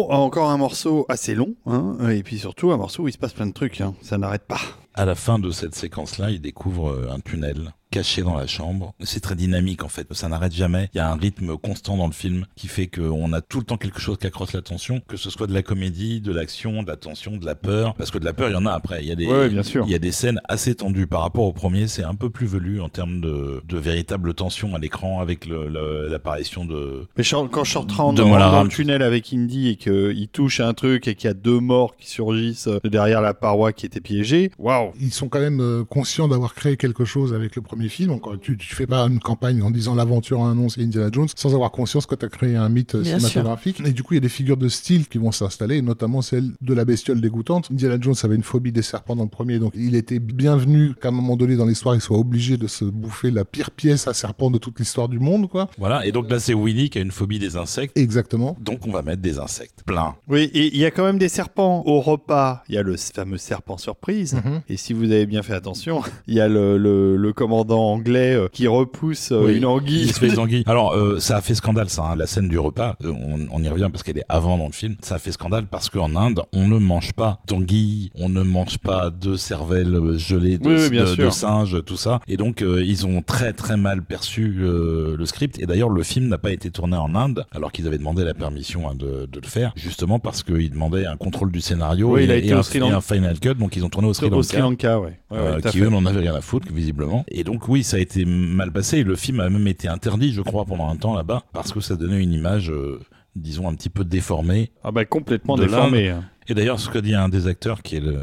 Encore un morceau assez long, hein, et puis surtout un morceau où il se passe plein de trucs, hein, ça n'arrête pas. À la fin de cette séquence-là, il découvre euh, un tunnel caché dans la chambre. C'est très dynamique en fait, ça n'arrête jamais. Il y a un rythme constant dans le film qui fait qu'on a tout le temps quelque chose qui accroche l'attention, que ce soit de la comédie, de l'action, de la tension, de la peur. Parce que de la peur, il y en a après. Il y a des, Ouais, bien sûr. il y a des scènes assez tendues par rapport au premier. C'est un peu plus velu en termes de, de véritable tension à l'écran avec l'apparition de. Mais quand Shortrand De rentre dans le tunnel avec Indy et qu'il touche à un truc et qu'il y a deux morts qui surgissent derrière la paroi qui était piégée, waouh Ils sont quand même euh, conscients d'avoir créé quelque chose avec le premier film. Encore, tu, tu fais pas une campagne en disant l'aventure a un nom, c'est Indiana Jones, sans avoir conscience que tu as créé un mythe euh, Bien cinématographique. Et du coup, il y a des figures de style qui vont s'installer, notamment celle de la bestiole dégoûtante. Indiana Jones avait une phobie des serpents dans le premier, donc il était bienvenu qu'à un moment donné dans l'histoire, il soit obligé de se bouffer la pire pièce à serpent de toute l'histoire du monde, quoi. Voilà. Et donc là, c'est Willy qui a une phobie des insectes. Exactement. Donc on va mettre des insectes. Plein. Oui, et il y a quand même des serpents au repas. Il y a le fameux serpent surprise. Mhm. Et si vous avez bien fait attention, il y a le, le- le commandant anglais euh, qui repousse euh, Oui, une anguille. Une espèce d'anguille. Alors, euh, ça a fait scandale, ça, hein, la scène du repas. On, on y revient parce qu'elle est avant dans le film. Ça a fait scandale parce qu'en Inde, on ne mange pas d'anguille, on ne mange pas de cervelle gelée, de, Oui, oui, bien de, sûr. de singe, tout ça. Et donc, ils ont très très mal perçu le script. Et d'ailleurs, le film n'a pas été tourné en Inde, alors qu'ils avaient demandé la permission hein, de, de le faire, justement parce qu'ils demandaient un contrôle du scénario et, il a et été au un, et un final cut. Donc, ils ont tourné au Sri Lanka. Au Sri Lanka, ouais. Ouais, ouais, tout à qui eux n'en avaient rien à foutre visiblement et donc oui ça a été mal passé le film a même été interdit je crois pendant un temps là-bas parce que ça donnait une image euh, disons un petit peu déformée Ah bah complètement de déformé. hein. Et d'ailleurs ce que dit un des acteurs qui est le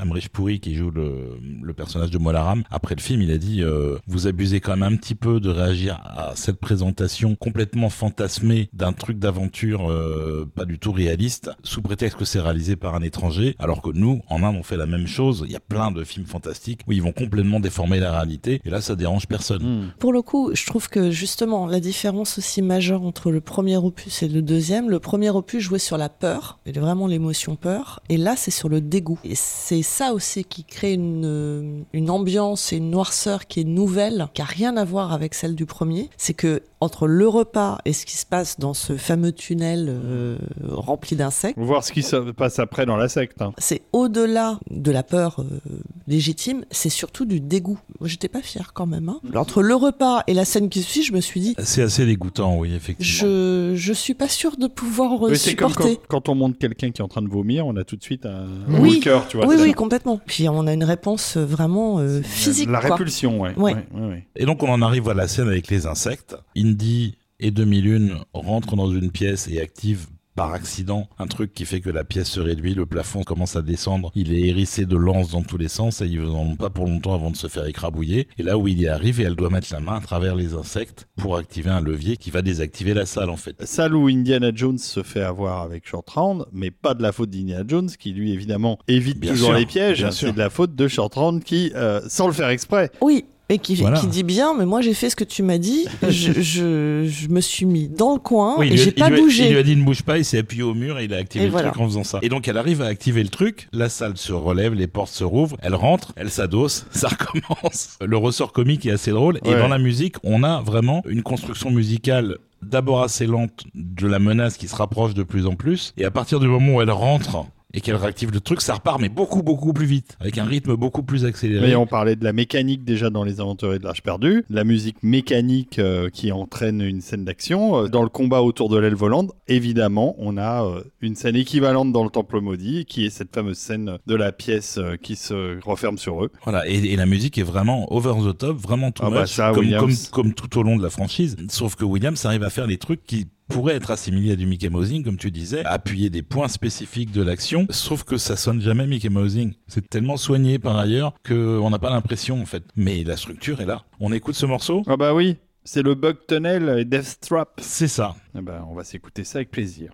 Amrish Puri qui joue le, le personnage de Molaram après le film il a dit euh, vous abusez quand même un petit peu de réagir à cette présentation complètement fantasmée d'un truc d'aventure euh, pas du tout réaliste sous prétexte que c'est réalisé par un étranger alors que nous en Inde on fait la même chose il y a plein de films fantastiques où ils vont complètement déformer la réalité et là ça dérange personne Hmm. Pour le coup, je trouve que justement, la différence aussi majeure entre le premier opus et le deuxième, le premier opus jouait sur la peur, et vraiment l'émotion peur, et là, c'est sur le dégoût. Et c'est ça aussi qui crée une, euh, une ambiance et une noirceur qui est nouvelle, qui a rien à voir avec celle du premier. C'est que entre le repas et ce qui se passe dans ce fameux tunnel euh, rempli d'insectes, On va voir ce qui se passe après dans la secte. hein. c'est au-delà de la peur euh, légitime, c'est surtout du dégoût. Moi, j'étais pas fière quand même. hein. Entre le repas et la scène qui suit, je me suis dit, c'est assez dégoûtant oui effectivement je, je suis pas sûre de pouvoir euh, Oui, c'est comme supporter. quand, quand on montre quelqu'un qui est en train de vomir, on a tout de suite un Oui. coup de cœur, tu vois. oui, oui, complètement. Puis on a une réponse euh, vraiment euh, la- physique. La quoi. répulsion, ouais. Ouais. ouais, ouais, ouais. Et donc on en arrive à la scène avec les insectes. Indy et 2001 rentrent dans une pièce et activent par accident un truc qui fait que la pièce se réduit, le plafond commence à descendre, il est hérissé de lances dans tous les sens et ils n'en ont pas pour longtemps avant de se faire écrabouiller. Et là où il y arrive et elle doit mettre la main à travers les insectes pour activer un levier qui va désactiver la salle en fait. Salle où Indiana Jones se fait avoir avec Short Round, mais pas de la faute d'Indiana Jones, qui lui évidemment évite Bien toujours sûr, les pièges. bien C'est sûr. de la faute de Short Round qui, euh, sans le faire exprès, Oui. Et qui, Voilà. qui dit bien, mais moi j'ai fait ce que tu m'as dit. je, je, je me suis mis dans le coin Oui, et j'ai pas il lui a- bougé. Il lui a dit ne bouge pas, il s'est appuyé au mur et il a activé Et le voilà. truc en faisant ça. Et donc elle arrive à activer le truc, la salle se relève, les portes se rouvrent, elle rentre, elle s'adosse, ça recommence. Le ressort comique est assez drôle et dans la musique, on a vraiment une construction musicale d'abord assez lente de la menace qui se rapproche de plus en plus et à partir du moment où elle rentre et qu'elle réactive le truc, ça repart mais beaucoup beaucoup plus vite avec un rythme beaucoup plus accéléré. Mais on parlait de la mécanique déjà dans Les Aventuriers de l'Arche perdue, la musique mécanique euh, qui entraîne une scène d'action. Euh, Dans le combat autour de l'aile volante, évidemment, on a euh, une scène équivalente dans le Temple Maudit, qui est cette fameuse scène de la pièce euh, qui se referme sur eux. Voilà, et, et la musique est vraiment over the top, vraiment tout Ah bah comme, comme tout au long de la franchise. Sauf que Williams arrive à faire des trucs qui pourraient être assimilés à du Mickey Mousing, comme tu disais, appuyer des points spécifiques de l'action, sauf que ça sonne jamais Mickey Mousing. C'est tellement soigné par ailleurs qu'on n'a pas l'impression en fait. Mais la structure est là. On écoute ce morceau? Ah bah oui, c'est le Bug Tunnel et Death Trap. C'est ça. Ah bah, on va s'écouter ça avec plaisir.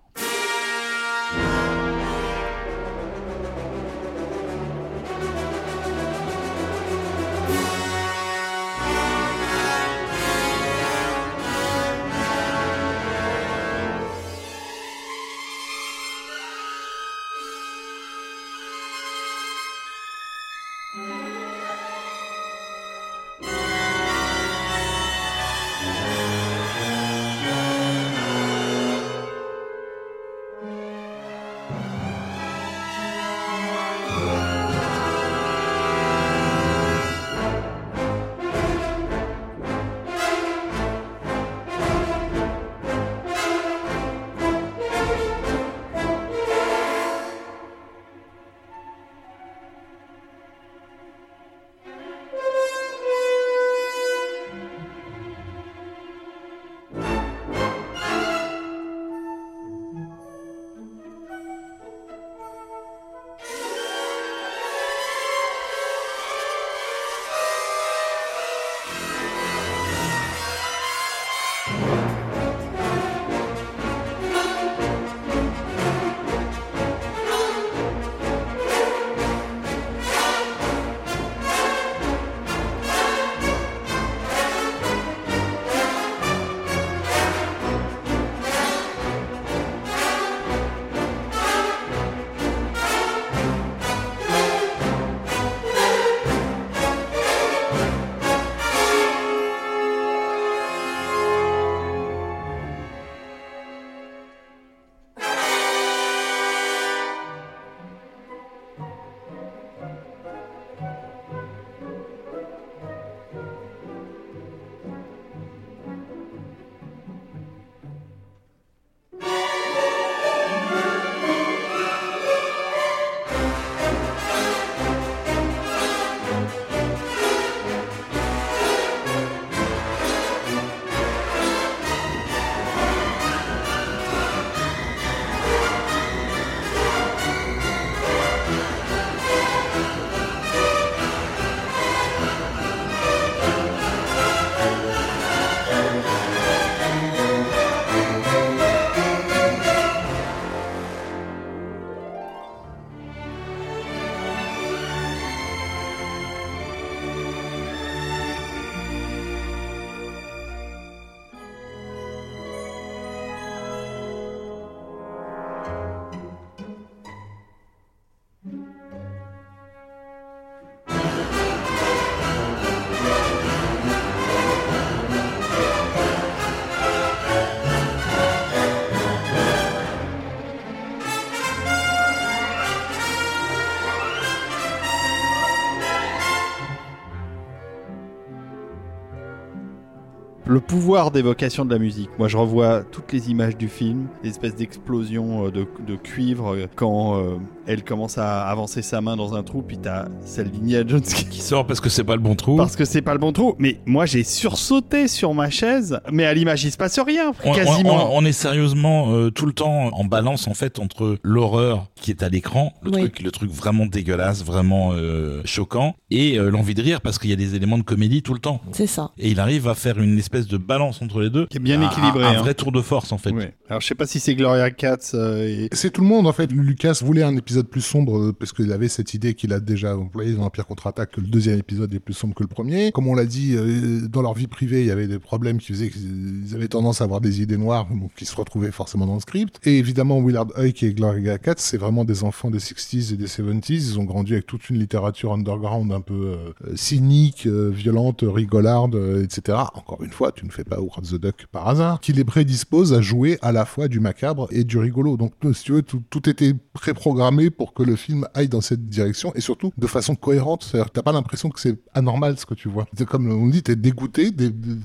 Le pouvoir d'évocation de la musique. Moi, je revois toutes les images du film, l'espèce d'explosion euh, de, de cuivre euh, quand euh, elle commence à avancer sa main dans un trou, puis t'as celle d'Indiana Jones qui Qui sort parce que c'est pas le bon trou. parce que c'est pas le bon trou. Mais moi, j'ai sursauté sur ma chaise, mais à l'image, il se passe rien, On, quasiment. on- on est sérieusement euh, tout le temps en balance en fait entre l'horreur qui est à l'écran, le Oui. truc, le truc vraiment dégueulasse, vraiment euh, choquant, et euh, l'envie de rire parce qu'il y a des éléments de comédie tout le temps. C'est ça. Et il arrive à faire une espèce de balance entre les deux, Qui est bien Un- équilibré, un, hein. vrai tour de force en fait. Alors, je sais pas si c'est Gloria Katz euh, et... C'est tout le monde en fait. Lucas voulait un épisode plus sombre euh, parce qu'il avait cette idée qu'il a déjà employée dans Empire contre-attaque que le deuxième épisode est plus sombre que le premier. Comme on l'a dit, euh, dans leur vie privée, il y avait des problèmes qui faisaient qu'ils avaient tendance à avoir des idées noires, donc qui se retrouvaient forcément dans le script. Et évidemment, Willard Huyck et Gloria Katz, c'est vraiment des enfants des 60s et des 70s. Ils ont grandi avec toute une littérature underground un peu euh, cynique, violente, rigolarde, etc. Encore une fois, tu ne fais pas Howard the Duck par hasard, qui les prédispose à jouer à la fois du macabre et du rigolo. Donc, si tu veux, tout, tout était préprogrammé pour que le film aille dans cette direction et surtout de façon cohérente. C'est-à-dire t'as pas l'impression que c'est anormal ce que tu vois. C'est comme on dit, t'es dégoûté,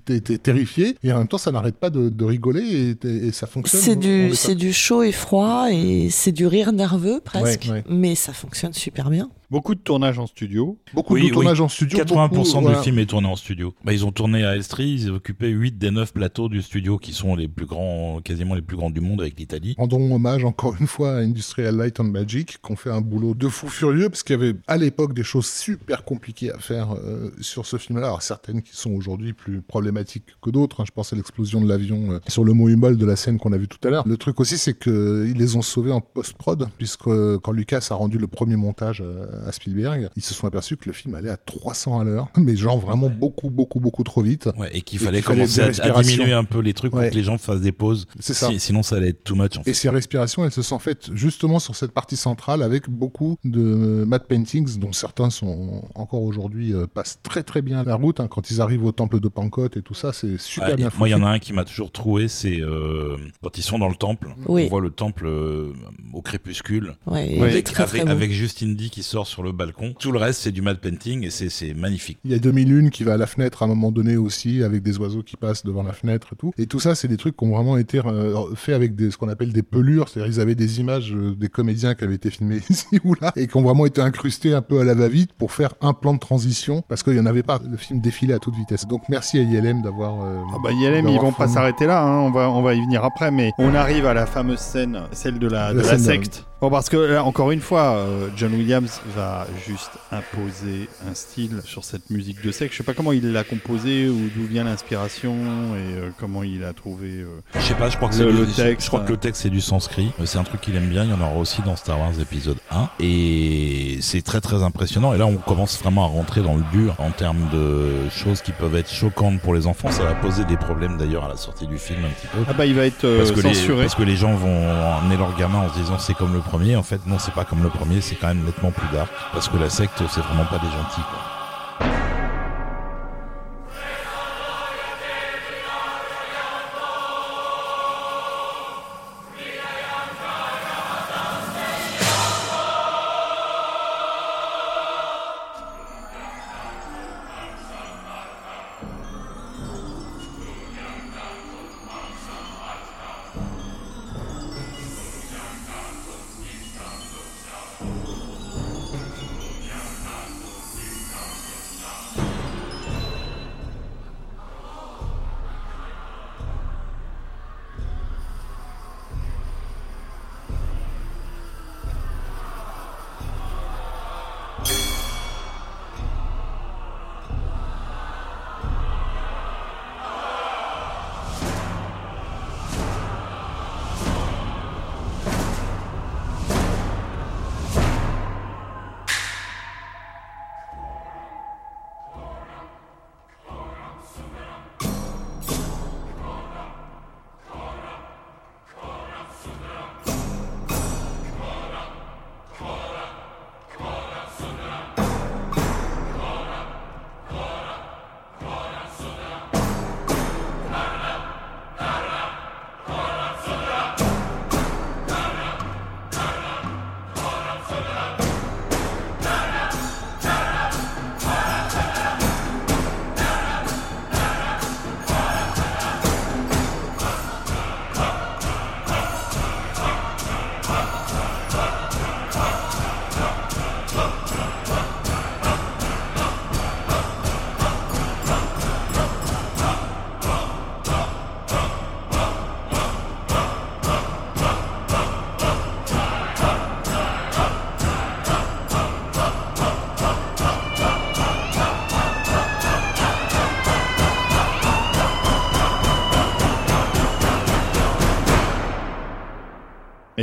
t'es, terrifié et en même temps, ça n'arrête pas de, de rigoler et, ça fonctionne. C'est du, est c'est du chaud et froid et c'est du rire nerveux presque, Ouais, ouais. mais ça fonctionne super bien. Beaucoup de tournages en studio. Beaucoup Oui, de tournages en studio. 80% beaucoup, du voilà. film est tourné en studio. Bah, ils ont tourné à Elstree, ils occupaient 8 des 9 plateaux du studio qui sont les plus grands, quasiment les plus grands du monde avec l'Italie. Rendons hommage encore une fois à Industrial Light and Magic, qui ont fait un boulot de fou furieux, parce qu'il y avait à l'époque des choses super compliquées à faire euh, sur ce film-là. Alors certaines qui sont aujourd'hui plus problématiques que d'autres. hein. Je pense à l'explosion de l'avion euh, sur le mont Humboldt de la scène qu'on a vu tout à l'heure. Le truc aussi, c'est qu'ils les ont sauvés en post-prod, puisque euh, quand Lucas a rendu le premier montage euh, à Spielberg, ils se sont aperçus que le film allait à 300 à l'heure, mais genre vraiment beaucoup, beaucoup, beaucoup trop vite. Ouais, et qu'il fallait commencer à, diminuer un peu les trucs Ouais. pour que les gens fassent des pauses. C'est ça. Si- sinon, ça allait être too much. En fait. Et ces respirations, elles se sont faites justement sur cette partie centrale avec beaucoup de matte paintings, dont certains sont encore aujourd'hui euh, passent très très bien la route. hein. Quand ils arrivent au temple de Pankot et tout ça, c'est super Ouais, bien et moi, il y en a un qui m'a toujours troué, c'est euh, quand ils sont dans le temple. Oui. On voit le temple euh, au crépuscule. Ouais, Avec, très, très avec, beau. avec Justin D qui sort sur le balcon. Tout le reste, c'est du matte painting et c'est- c'est magnifique. Il y a 2001 qui va à la fenêtre à un moment donné aussi, avec des oiseaux qui passent devant la fenêtre et tout. Et tout ça, c'est des trucs qui ont vraiment été euh, faits avec des, ce qu'on appelle des pelures. C'est-à-dire, ils avaient des images euh, des comédiens qui avaient été filmés ici ou là et qui ont vraiment été incrustés un peu à la va-vite pour faire un plan de transition parce qu'il n'y en avait pas. Le film défilait à toute vitesse. Donc, merci à ILM d'avoir. euh, Ah bah ILM, ils vont pas s'arrêter là, hein. on, va, on va y venir après, mais on arrive à la fameuse scène, celle de la, de La de- secte. Bon, parce que là, encore une fois, euh, John Williams va juste imposer un style sur cette musique de secte. Je sais pas comment il l'a composée ou d'où vient l'inspiration et euh, comment il a trouvé. euh, Je sais pas, je crois que Le- c'est le du- texte, Je crois euh. que le texte c'est du sanskrit. Euh, C'est un truc qu'il aime bien. Il y en aura aussi dans Star Wars épisode 1. Et c'est très très impressionnant. Et là, on commence vraiment à rentrer dans le dur en termes de choses qui peuvent être choquantes pour les enfants. Ça va poser des problèmes d'ailleurs à la sortie du film un petit peu. Ah bah il va être euh, Parce que, les, censuré. parce que les gens vont emmener leur gamin en se disant c'est comme le premier. En fait, non, c'est pas comme le premier, c'est quand même nettement plus dark. Parce que la secte, c'est vraiment pas des gentils.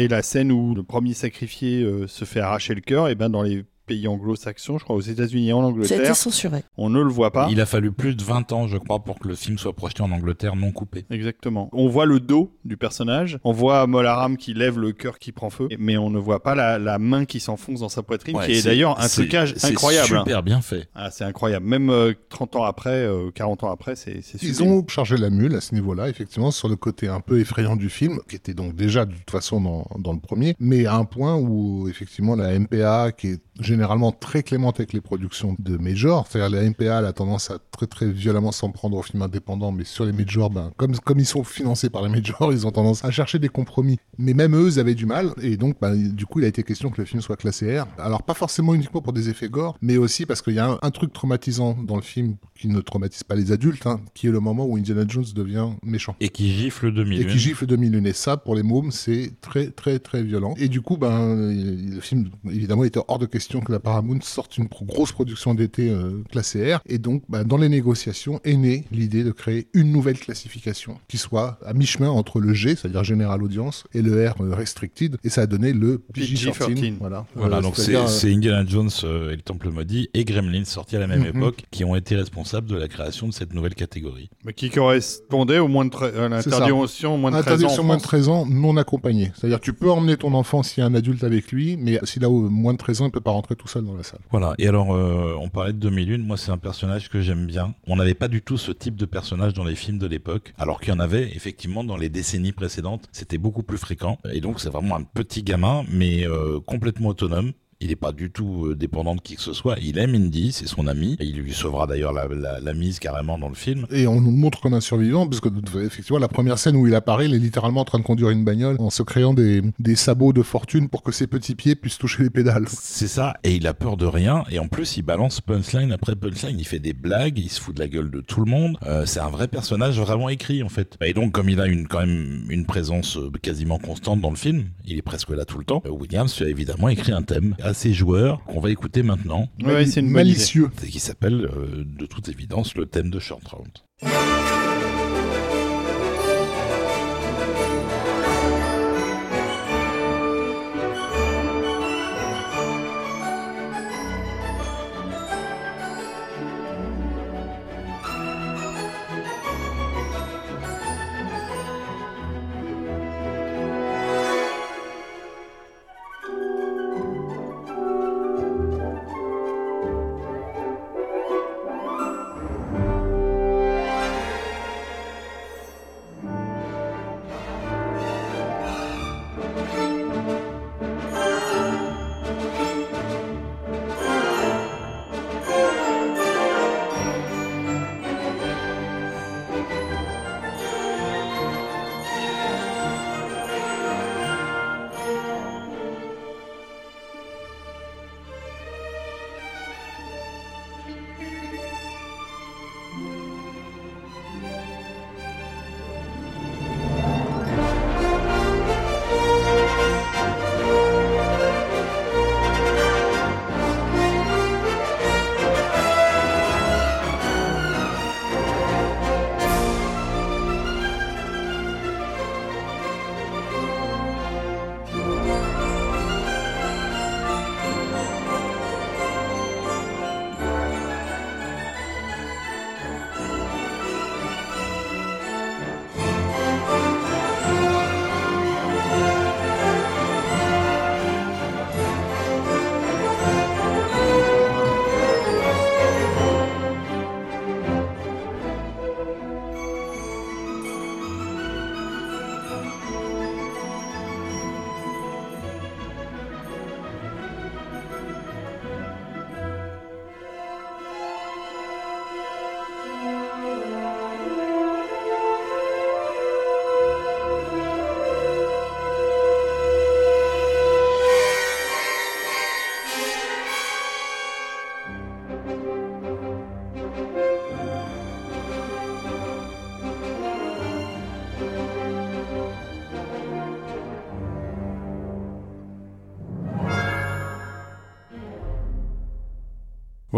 Et la scène où le premier sacrifié euh, se fait arracher le cœur, et ben dans les pays anglo-saxons, je crois aux États-Unis et en Ça a été Angleterre, censuré. On ne le voit pas. Il a fallu plus de 20 ans, je crois, pour que le film soit projeté en Angleterre non coupé. Exactement. On voit le dos du personnage, on voit Molaram qui lève le cœur qui prend feu, mais on ne voit pas la, la main qui s'enfonce dans sa poitrine, Ouais, qui est c'est- d'ailleurs un c'est- trucage c'est incroyable. hein. Super bien fait. Ah, c'est incroyable. Même euh, 30 ans après, euh, 40 ans après, c'est c'est Ils ont chargé la mule à ce niveau-là, effectivement, sur le côté un peu effrayant du film, qui était donc déjà de toute façon dans, dans le premier, mais à un point où effectivement la MPA, qui est généralement très clémente avec les productions de major, c'est-à-dire la MPA a tendance à très très violemment s'en prendre aux films indépendants, mais sur les majors, ben, comme, comme ils sont financés par les majors, ils ont tendance à chercher des compromis. Mais même eux, ils avaient du mal, et donc ben, du coup il a été question que le film soit classé R. Alors pas forcément uniquement pour des effets gore, mais aussi parce qu'il y a un, un truc traumatisant dans le film qui ne traumatise pas les adultes, hein, qui est le moment où Indiana Jones devient méchant. Et qui gifle Et 2001. qui gifle 2001. Et ça, pour les mômes, c'est très, très, très violent. Et du coup, ben, le film, évidemment, il était hors de question que la Paramount sorte une grosse production d'été euh, classée Et donc, ben, dans les négociations, est née l'idée de créer une nouvelle classification qui soit à mi-chemin entre le G, c'est-à-dire General Audience, et le R euh, Restricted. Et ça a donné le PG-13. PG-13. Voilà. Voilà, Euh, donc c'est euh, Indiana Jones euh, et le Temple maudit et Gremlins sortis à la même Mhm. époque qui ont été responsables de la création de cette nouvelle catégorie. Mais qui correspondait au moins de à l'interdiction au moins de 13 ans. moins de France. 13 ans non accompagné. C'est-à-dire tu peux emmener ton enfant s'il y a un adulte avec lui, mais s'il a moins de 13 ans, il peut pas rentrer tout seul dans la salle. Voilà, et alors euh, on parlait de 2001, moi c'est un personnage que j'aime bien. On n'avait pas du tout ce type de personnage dans les films de l'époque, alors qu'il y en avait effectivement dans les décennies précédentes, c'était beaucoup plus fréquent. Et donc c'est vraiment un petit gamin, mais euh, complètement autonome. Il n'est pas du tout euh, dépendant de qui que ce soit. Il aime Indy, c'est son ami. Il lui sauvera d'ailleurs la, la- la mise carrément dans le film. Et on nous le montre comme un survivant, parce que effectivement, la première scène où il apparaît, il est littéralement en train de conduire une bagnole en se créant des, des sabots de fortune pour que ses petits pieds puissent toucher les pédales. C'est ça, et il a peur de rien, et en plus il balance punchline après punchline, il fait des blagues, il se fout de la gueule de tout le monde. Euh, c'est un vrai personnage vraiment écrit en fait. Et donc comme il a une quand même une présence euh, quasiment constante dans le film, il est presque là tout le temps. Williams a évidemment écrit un thème assez joueur qu'on va écouter maintenant, Ouais, c'est malicieux. et qui s'appelle euh, de toute évidence le thème de Short Round.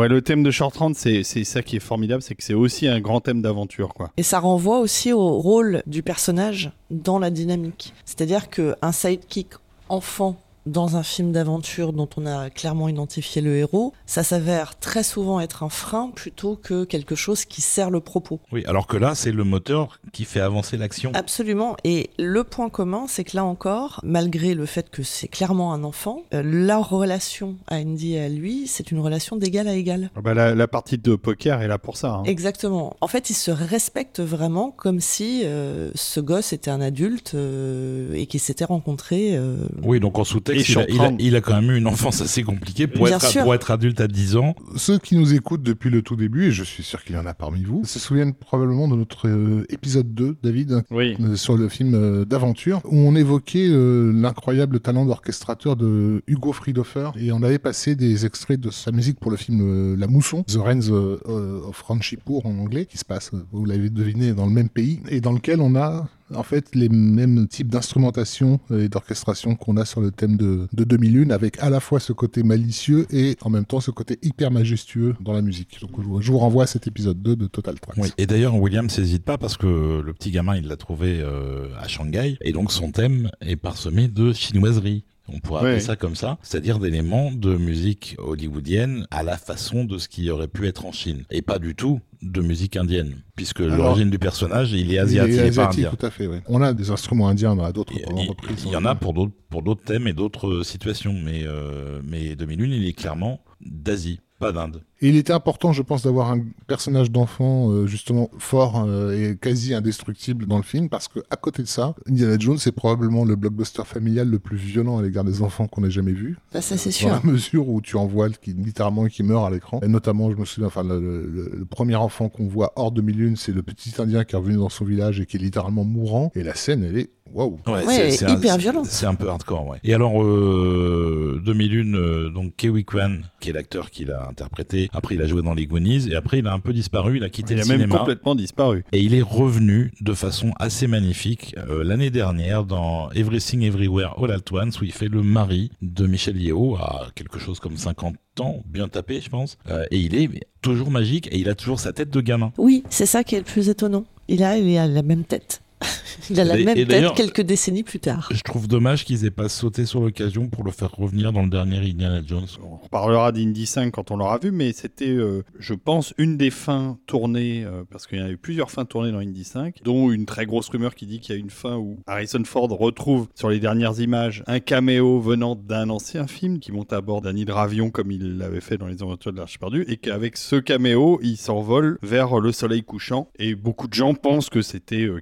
Le thème de Short Round, c'est c'est ça qui est formidable, c'est que c'est aussi un grand thème d'aventure, quoi. Et ça renvoie aussi au rôle du personnage dans la dynamique. C'est-à-dire qu'un sidekick enfant dans un film d'aventure dont on a clairement identifié le héros, ça s'avère très souvent être un frein plutôt que quelque chose qui sert le propos. Oui, alors que là, c'est le moteur qui fait avancer l'action. Absolument. Et le point commun, c'est que là encore, malgré le fait que c'est clairement un enfant, euh, leur relation à Andy et à lui, c'est une relation d'égal à égal. Ah bah, la, la partie de poker est là pour ça. hein. Exactement. En fait, ils se respectent vraiment comme si euh, ce gosse était un adulte euh, et qu'ils s'étaient rencontrés. euh, Oui, donc en sous-texte, Il, a- il a, surprendre. il a quand même eu une enfance assez compliquée pour, être, sûr. pour être adulte à 10 ans. Ceux qui nous écoutent depuis le tout début, et je suis sûr qu'il y en a parmi vous, se souviennent probablement de notre euh, épisode 2, David, Oui. euh, sur le film euh, d'aventure, où on évoquait euh, l'incroyable talent d'orchestrateur de Hugo Friedhofer, et on avait passé des extraits de sa musique pour le film euh, La Mousson, The euh, of Ranchipour en anglais, qui se passe, vous l'avez deviné, dans le même pays, et dans lequel on a en fait les mêmes types d'instrumentation et d'orchestration qu'on a sur le thème de, de 2001 avec à la fois ce côté malicieux et en même temps ce côté hyper majestueux dans la musique. Donc je vous, renvoie à cet épisode 2 de Total Tracks. Et d'ailleurs, William n'hésite pas parce que le petit gamin, il l'a trouvé euh, à Shanghai. Et donc, son thème est parsemé de chinoiseries. On pourrait appeler ça comme ça, c'est-à-dire d'éléments de musique hollywoodienne à la façon de ce qui aurait pu être en Chine, et pas du tout de musique indienne, puisque l'origine du personnage, il est asiatique, Il il est est pas asiatique, indien. tout à fait. ouais. On a des instruments indiens dans d'autres reprises. il y en a pour d'autres pour d'autres thèmes et d'autres situations, mais euh, mais 2001, il est clairement d'Asie, pas d'Inde. Et il était important, je pense, d'avoir un personnage d'enfant euh, justement fort euh, et quasi indestructible dans le film, parce que à côté de ça, Indiana Jones c'est probablement le blockbuster familial le plus violent à l'égard des enfants qu'on ait jamais vu. bah, ça, c'est Dans sûr. la mesure où tu en vois qui littéralement qui meurt à l'écran. Et notamment, je me souviens, enfin, le, le- le premier enfant qu'on voit hors 2001, c'est le petit Indien qui est revenu dans son village et qui est littéralement mourant. Et la scène, elle est waouh. Ouais, hyper un, violent. C'est un peu hardcore, ouais. Et alors, euh, 2001, euh, donc Kewi Kwan, qui est l'acteur qui l'a interprété. Après, il a joué dans les Goonies et après, il a un peu disparu. Il a quitté Il le a même cinéma. complètement disparu. Et il est revenu de façon assez magnifique euh, l'année dernière dans Everything Everywhere All at Once où il fait le mari de Michel Yeo à quelque chose comme 50 ans, bien tapé je pense. Euh, et il est mais, toujours magique et il a toujours sa tête de gamin. Oui, c'est ça qui est le plus étonnant. Il a, il a la même tête. il a la Et- même et tête d'ailleurs- quelques décennies plus tard. Je trouve dommage qu'ils aient pas sauté sur l'occasion pour le faire revenir dans le dernier Indiana Jones. On reparlera d'Indy 5 quand on l'aura vu, mais c'était, euh, je pense, une des fins tournées, euh, parce qu'il y a eu plusieurs fins tournées dans Indy 5, dont une très grosse rumeur qui dit qu'il y a une fin où Harrison Ford retrouve sur les dernières images un caméo venant d'un ancien film qui monte à bord d'un hydravion comme il l'avait fait dans Les Aventures de l'Arche perdue, et qu'avec ce caméo, il s'envole vers le soleil couchant. Et beaucoup de gens pensent que c'était euh,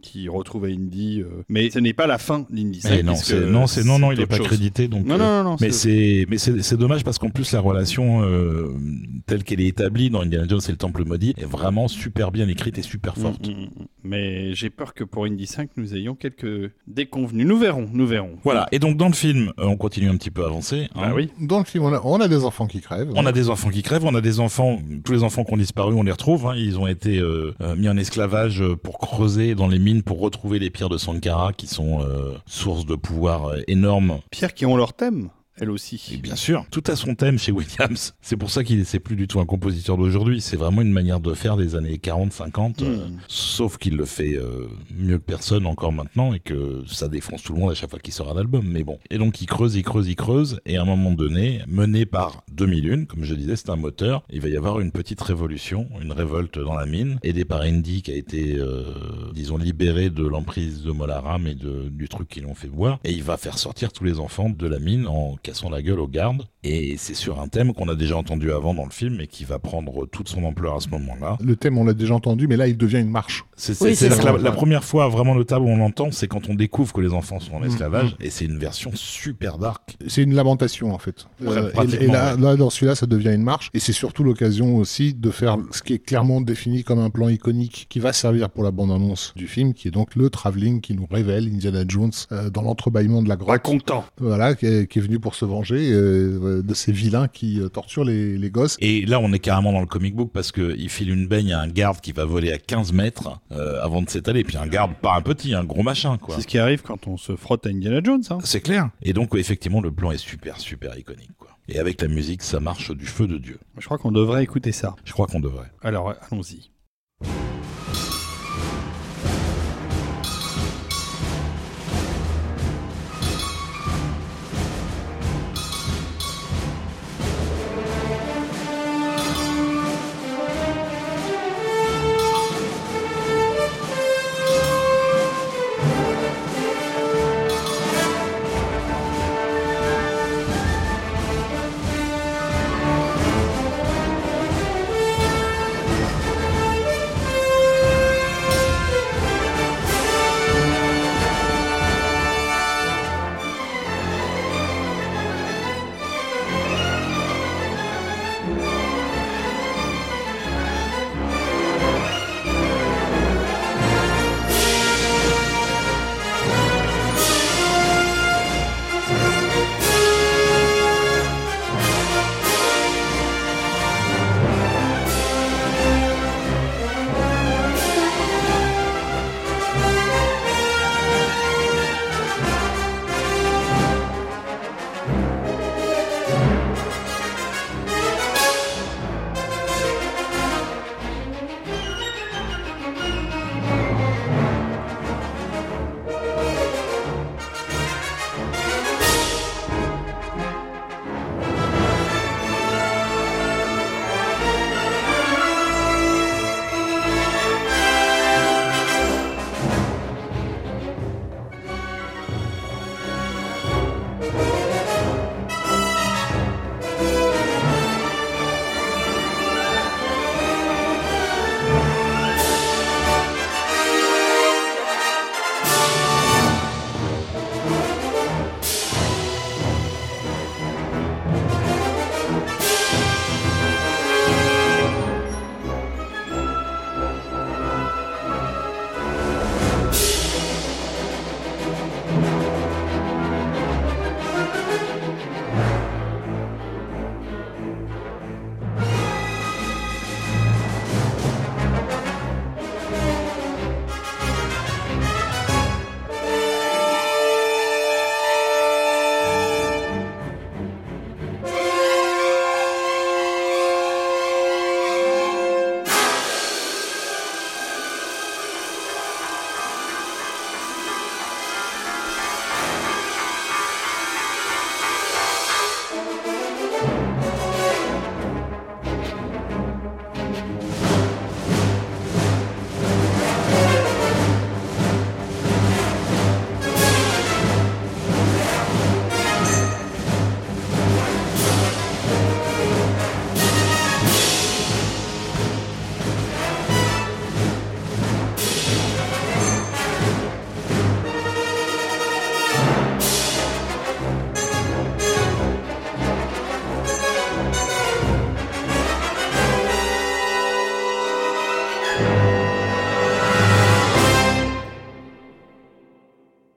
Qui retrouve Indy, euh, mais ce n'est pas la fin d'Indy 5. Mais non, c'est non, c'est non, non, il est autre pas chose. crédité donc. Non, euh, non, non, non. Mais c'est- mais c'est c'est dommage parce qu'en plus la relation euh, telle qu'elle est établie dans Indiana Jones et le Temple maudit est vraiment super bien écrite et super forte. Mm, mm, mm. Mais j'ai peur que pour Indy 5, nous ayons quelques déconvenus. Nous verrons, nous verrons. Voilà. Et donc dans le film, euh, on continue un petit peu à avancer. hein. Bah oui. Dans le film, on a, on a des enfants qui crèvent. On a des enfants qui crèvent, on a des enfants, tous les enfants qui ont disparu, on les retrouve. hein. Ils ont été euh, euh, mis en esclavage euh, pour creuser dans les pour retrouver les pierres de Sankara qui sont euh, source de pouvoir euh, énorme. Pierre qui ont leur thème, elle Et aussi. bien sûr, tout a son thème chez Williams. C'est pour ça qu'il c'est plus du tout un compositeur d'aujourd'hui. C'est vraiment une manière de faire des années 40, 50. euh, Mm. sauf qu'il le fait euh, mieux que personne encore maintenant et que ça défonce tout le monde à chaque fois qu'il sort un album. Mais bon. Et donc il creuse, il creuse, il creuse. Et à un moment donné, mené par 2001, comme je disais, c'est un moteur. Il va y avoir une petite révolution, une révolte dans la mine, aidé par Indy qui a été, euh, disons, libéré de l'emprise de Molaram et de, du truc qu'ils l'ont fait boire. Et il va faire sortir tous les enfants de la mine en cassant la gueule aux gardes. Et c'est sur un thème qu'on a déjà entendu avant dans le film et qui va prendre toute son ampleur à ce moment-là. Le thème, on l'a déjà entendu, mais là, il devient une marche. C'est Oui, la, la première fois vraiment notable où on l'entend, c'est quand on découvre que les enfants sont en Mm, esclavage, et c'est une version super dark. C'est une lamentation, en fait. Ouais, Euh, et, là, ouais. là, dans celui-là, ça devient une marche. Et c'est surtout l'occasion aussi de faire ce qui est clairement défini comme un plan iconique qui va servir pour la bande-annonce du film, qui est donc le travelling qui nous révèle Indiana Jones euh, dans l'entrebâillement de la grotte. content. Voilà, qui est, qui est venu pour se venger euh, de ces vilains qui euh, torturent les, les gosses. Et là, on est carrément dans le comic book parce que il file une baigne à un garde qui va voler à 15 mètres euh, avant de s'étaler. Et puis un garde, pas un petit, un gros machin, quoi. C'est ce qui arrive quand on se frotte à Indiana Jones. Hein. C'est clair. Et donc, effectivement, le plan est super, super iconique, quoi. Et avec la musique, ça marche du feu de Dieu. Je crois qu'on devrait écouter ça. Je crois qu'on devrait. Alors, allons-y.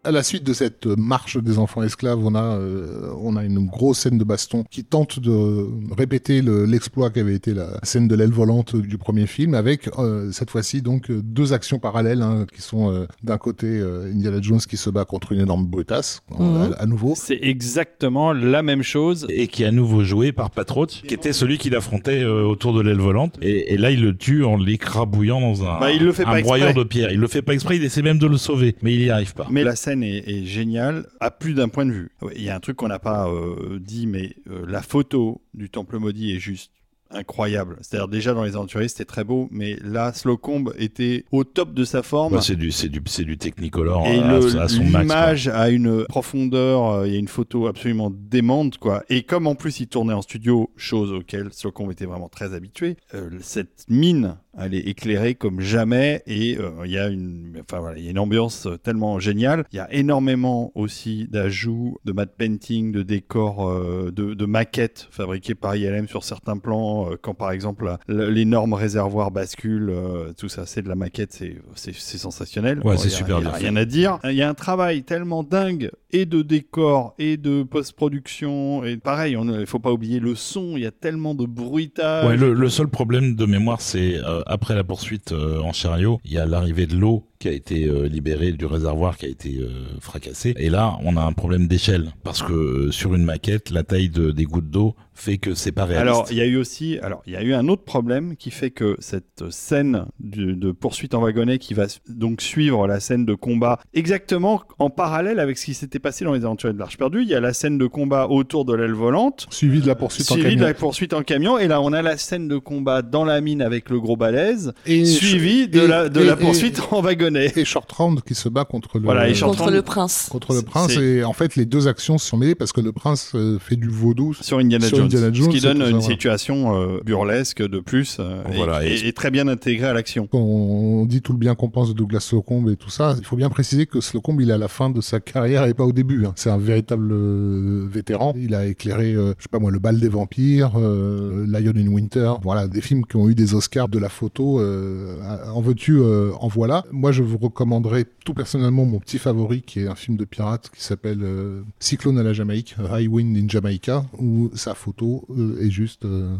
À la suite de cette marche des enfants esclaves, on a, euh, on a une grosse scène de baston qui tente de répéter le- l'exploit qu'avait été la scène de l'aile volante du premier film, avec euh, cette fois-ci donc euh, deux actions parallèles hein, qui sont euh, d'un côté euh, Indiana Jones qui se bat contre une énorme brutasse, euh, Mhm. à, à nouveau. C'est exactement la même chose. Et qui est à nouveau joué par Patroch, qui était celui qui l'affrontait euh, autour de l'aile volante. Et, et là, il le tue en l'écrabouillant dans un, Bah, il le fait un pas broyeur exprès. de pierre. Il le fait pas exprès, il essaie même de le sauver, mais il y arrive pas. Mais la scène est, est géniale à plus d'un point de vue. Il y a un truc qu'on n'a pas euh, dit, mais euh, la photo du Temple maudit est juste incroyable. C'est-à-dire déjà dans les aventuriers c'était très beau, mais là Slocombe était au top de sa forme. C'est du, c'est du, c'est du Technicolor Et à, le- à son max. quoi. l'image a une profondeur, euh, il y a une photo absolument démente, quoi. Et comme en plus il tournait en studio, chose auquel Slocombe était vraiment très habitué, euh, cette mine, elle est éclairée comme jamais et euh, il y a une, enfin voilà, il y a une ambiance euh, tellement géniale. Il y a énormément aussi d'ajouts, de matte painting, de décors, euh, de, de maquettes fabriquées par ILM sur certains plans. euh, quand par exemple l'énorme réservoir bascule, tout ça, c'est de la maquette, c'est sensationnel. Ouais, c'est il super il y a bien Rien à dire. Il y a un travail tellement dingue et de décor et de post-production et pareil, il faut pas oublier le son. Il y a tellement de bruitage. Ouais, le, le seul problème de mémoire, c'est euh, après la poursuite euh, en chariot, il y a l'arrivée de l'eau qui a été euh, libérée du réservoir qui a été euh, fracassé. Et là, on a un problème d'échelle parce que euh, sur une maquette, la taille de, des gouttes d'eau fait que c'est pas réaliste. Alors, il y a eu aussi, alors il y a eu un autre problème qui fait que cette scène de, de poursuite en wagonnet qui va donc suivre la scène de combat exactement en parallèle avec ce qui s'était passé dans les aventures de l'Arche perdue, il y a la scène de combat autour de l'aile volante. Suivi de la poursuite en Suivi de camion. la poursuite en camion, et là on a la scène de combat dans la mine avec le gros balèze, Et suivi de et- la, de et- la et- poursuite en wagonnet. Et Short Round qui se bat contre le Voilà, et Contre le prince. contre le prince c'est- et en fait les deux actions se sont mêlées parce que le prince euh, fait du vaudou sur Indiana, Sur Jones, Indiana Jones, ce qui donne ça, une voilà. situation euh, burlesque de plus euh, et- Voilà, et- et, et très bien intégrée à l'action. Quand on dit tout le bien qu'on pense de Douglas Slocombe et tout ça, il faut bien préciser que Slocombe, il est à la fin de sa carrière et pas au début. hein. C'est un véritable euh, vétéran. Il a éclairé, euh, je sais pas moi, Le Bal des Vampires, euh, Lion in Winter. Voilà, des films qui ont eu des Oscars de la photo. euh, en veux-tu, euh, en voilà. Moi, je vous recommanderais tout personnellement mon petit favori, qui est un film de pirate qui s'appelle euh, Cyclone à la Jamaïque, High Wind in Jamaica, où sa photo euh, est juste euh,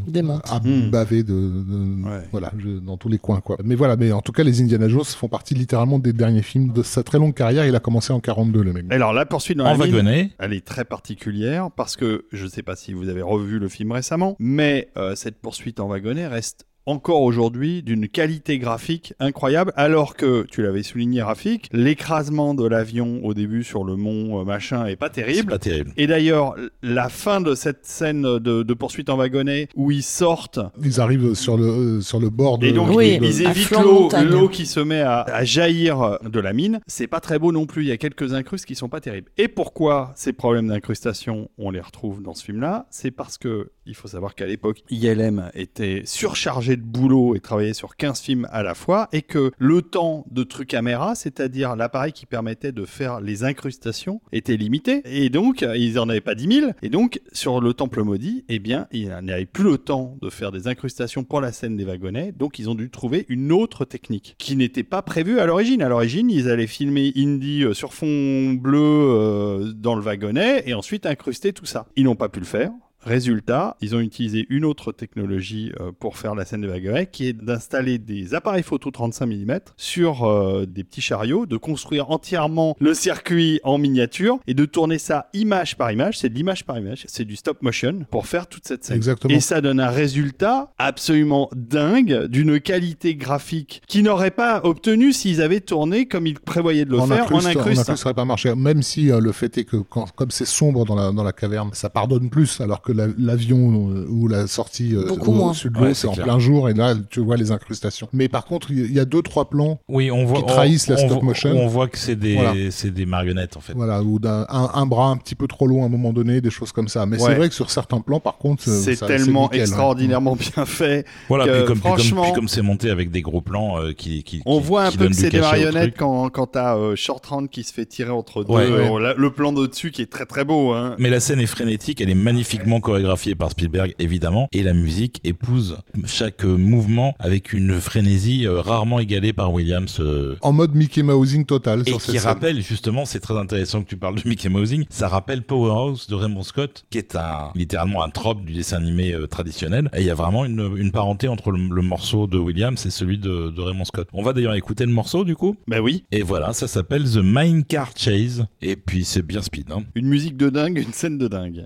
à Hmm. baver de, de- Ouais. voilà je- dans tous les coins quoi. Mais voilà mais en tout cas les Indiana Jones font partie littéralement des derniers films de sa très longue carrière. Il a commencé en 42 le mec. Alors la poursuite dans en la mine, wagonnet, elle est très particulière parce que je ne sais pas si vous avez revu le film récemment, mais euh, cette poursuite en wagonnet reste encore aujourd'hui d'une qualité graphique incroyable, alors que, tu l'avais souligné Rafik, l'écrasement de l'avion au début sur le mont euh, machin est pas terrible. pas terrible. Et d'ailleurs, la fin de cette scène de, de poursuite en wagonnet où ils sortent ils arrivent sur le euh, sur le bord de et donc Oui, ils, évitent l'eau, l'eau qui se met à, à jaillir de la mine. C'est pas très beau non plus. Il y a quelques incrustes qui sont pas terribles. Et pourquoi ces problèmes d'incrustation, on les retrouve dans ce film-là? C'est parce que il faut savoir qu'à l'époque, ILM était surchargé de boulot et travaillait sur 15 films à la fois et que le temps de truc caméra, c'est-à-dire l'appareil qui permettait de faire les incrustations, était limité. Et donc, ils en avaient pas 10 000. Et donc, sur le Temple maudit, eh bien, il n'avait plus le temps de faire des incrustations pour la scène des wagonnets. Donc, ils ont dû trouver une autre technique qui n'était pas prévue à l'origine. À l'origine, ils allaient filmer Indy euh, sur fond bleu euh, dans le wagonnet et ensuite incruster tout ça. Ils n'ont pas pu le faire. Résultat, ils ont utilisé une autre technologie euh, pour faire la scène de wagonnets, qui est d'installer des appareils photo 35 mm sur euh, des petits chariots, de construire entièrement le circuit en miniature et de tourner ça image par image. C'est de l'image par image, c'est du stop motion pour faire toute cette scène. exactement Et ça donne un résultat absolument dingue, d'une qualité graphique qu'ils n'auraient pas obtenu s'ils avaient tourné comme ils prévoyaient de le en faire incruste, en en incruste. incruste, ça aurait pas marché même si euh, le fait est que quand, comme c'est sombre dans la dans la caverne ça pardonne plus alors que la- l'avion euh, ou la sortie euh, Beaucoup au- moins. au-dessus de l'eau Ouais, c'est en clair. plein jour et là tu vois les incrustations mais par contre il y a deux trois plans Oui, on voit. Qui trahissent on, la on stop motion. On voit que c'est des, Voilà. c'est des marionnettes en fait. Voilà, ou d'un un, un bras un petit peu trop long à un moment donné, des choses comme ça. Mais Ouais. c'est vrai que sur certains plans, par contre, euh, C'est tellement nickel, hein. extraordinairement bien fait. Voilà, que, puis comme, franchement- puis comme c'est monté avec des gros plans euh, qui, qui, On qui- voit un peu que c'est des marionnettes quand, quand t'as euh, Short Round qui se fait tirer entre deux. Le plan d'au-dessus qui est très très beau. Hein. Mais la scène est frénétique, elle est magnifiquement entièrement chorégraphié par Spielberg, évidemment, et la musique épouse chaque mouvement avec une frénésie euh, rarement égalée par Williams. euh, En mode Mickey Mousing total et sur qui cette scène. rappelle justement, c'est très intéressant que tu parles de Mickey Mousing, ça rappelle Powerhouse de Raymond Scott, qui est un littéralement un trope du dessin animé euh, traditionnel. Et il y a vraiment une, une parenté entre le, le morceau de Williams et celui de, de Raymond Scott. On va d'ailleurs écouter le morceau du coup? Bah oui, Et voilà, ça s'appelle The Mine Car Chase. Et puis c'est bien speed. Hein. une musique de dingue, une scène de dingue.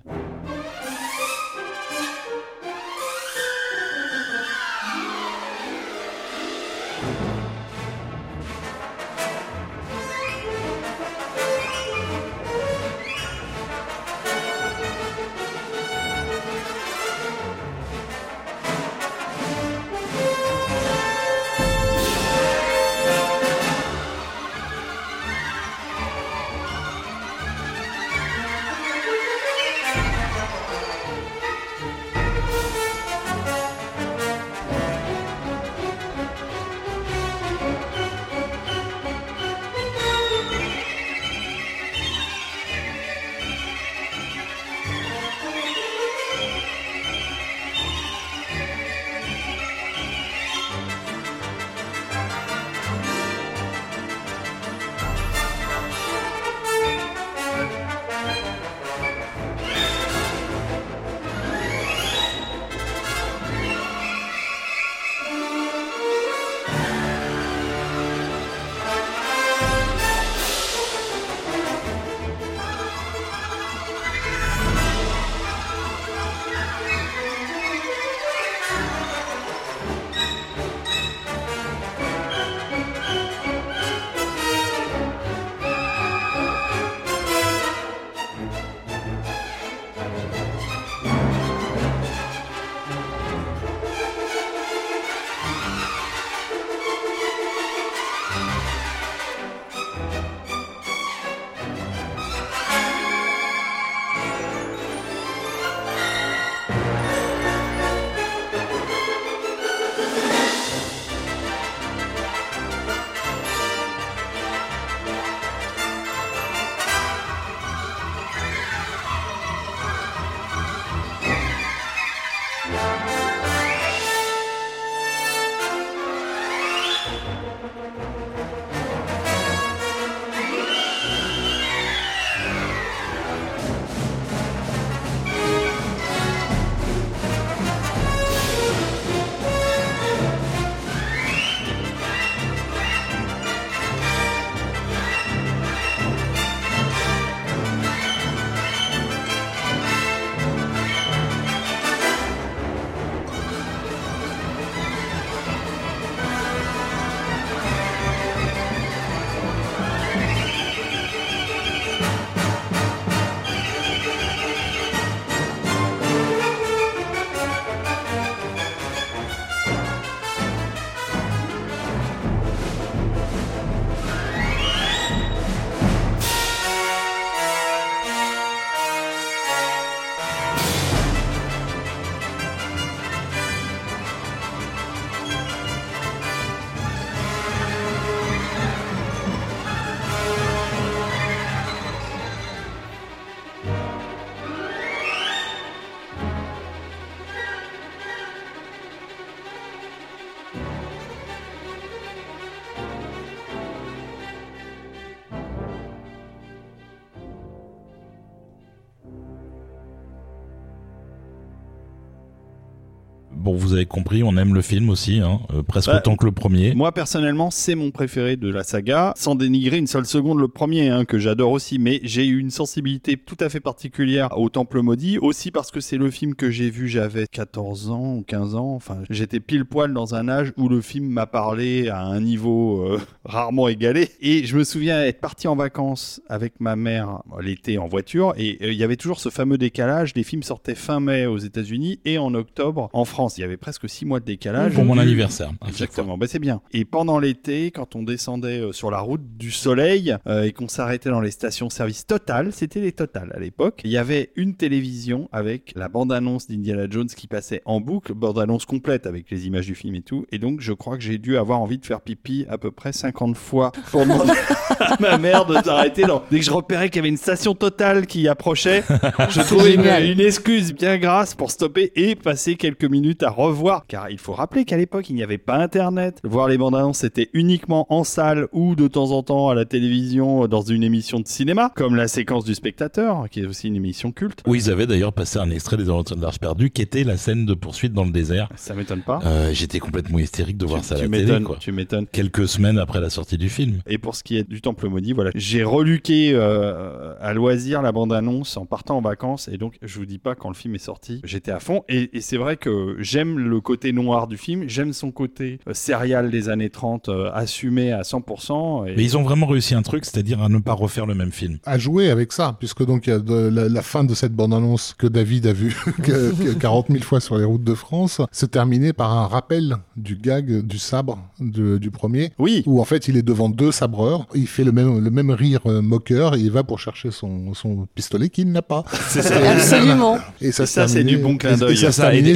Vous avez compris, on aime le film aussi, hein, euh, presque Bah, autant que le premier. Moi personnellement, c'est mon préféré de la saga, sans dénigrer une seule seconde le premier, hein, que j'adore aussi, mais j'ai eu une sensibilité tout à fait particulière au Temple Maudit, aussi parce que c'est le film que j'ai vu, j'avais 14 ans ou 15 ans, enfin j'étais pile poil dans un âge où le film m'a parlé à un niveau euh, rarement égalé, et je me souviens être parti en vacances avec ma mère l'été en voiture, et euh, il y avait toujours ce fameux décalage, les films sortaient fin mai aux États-Unis et en octobre en France. qu'il y avait presque six mois de décalage. Pour mon Du- anniversaire. Exactement, bah, c'est bien. Et pendant l'été, quand on descendait euh, sur la route du soleil euh, et qu'on s'arrêtait dans les stations-service Total, c'était les Total à l'époque, il y avait une télévision avec la bande-annonce d'Indiana Jones qui passait en boucle, bande-annonce complète avec les images du film et tout. Et donc, je crois que j'ai dû avoir envie de faire pipi à peu près 50 fois pour demander à ma mère de s'arrêter. dans- Dès que je repérais qu'il y avait une station Total qui approchait, je trouvais une excuse bien grasse pour stopper et passer quelques minutes à revoir. Car il faut rappeler qu'à l'époque, il n'y avait pas Internet. Voir les bandes annonces, c'était uniquement en salle ou de temps en temps à la télévision dans une émission de cinéma, comme la séquence du spectateur, qui est aussi une émission culte. Où ils avaient d'ailleurs passé un extrait des Aventures de l'Arche perdue, qui était la scène de poursuite dans le désert. Ça m'étonne pas. Euh, J'étais complètement hystérique de voir ça à la télé, m'étonnes, quoi. tu m'étonnes. Quelques semaines après la sortie du film. Et pour ce qui est du Temple Maudit, voilà, j'ai reluqué euh, à loisir la bande-annonce en partant en vacances. Et donc, je vous dis pas, quand le film est sorti, j'étais à fond. Et, et c'est vrai que j'aime le côté noir du film, j'aime son côté euh, serial des années 30 euh, assumé à 100%. Et... Mais ils ont vraiment réussi un truc, c'est-à-dire à ne pas refaire le même film. à jouer avec ça, puisque donc il y a de, la, la fin de cette bande-annonce que David a vue que- que 40 000 fois sur les routes de France, se terminait par un rappel du gag du sabre de- du premier, Oui, où en fait il est devant deux sabreurs, il fait le même, le même rire euh, moqueur et il va pour chercher son, son pistolet qu'il n'a pas. c'est ça. Absolument. Et ça, ça, c'est du bon clin et- d'œil. Et et, et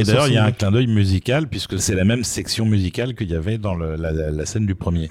et d'ailleurs, il y a un clin d'œil musical puisque c'est la même section musicale qu'il y avait dans la scène du premier.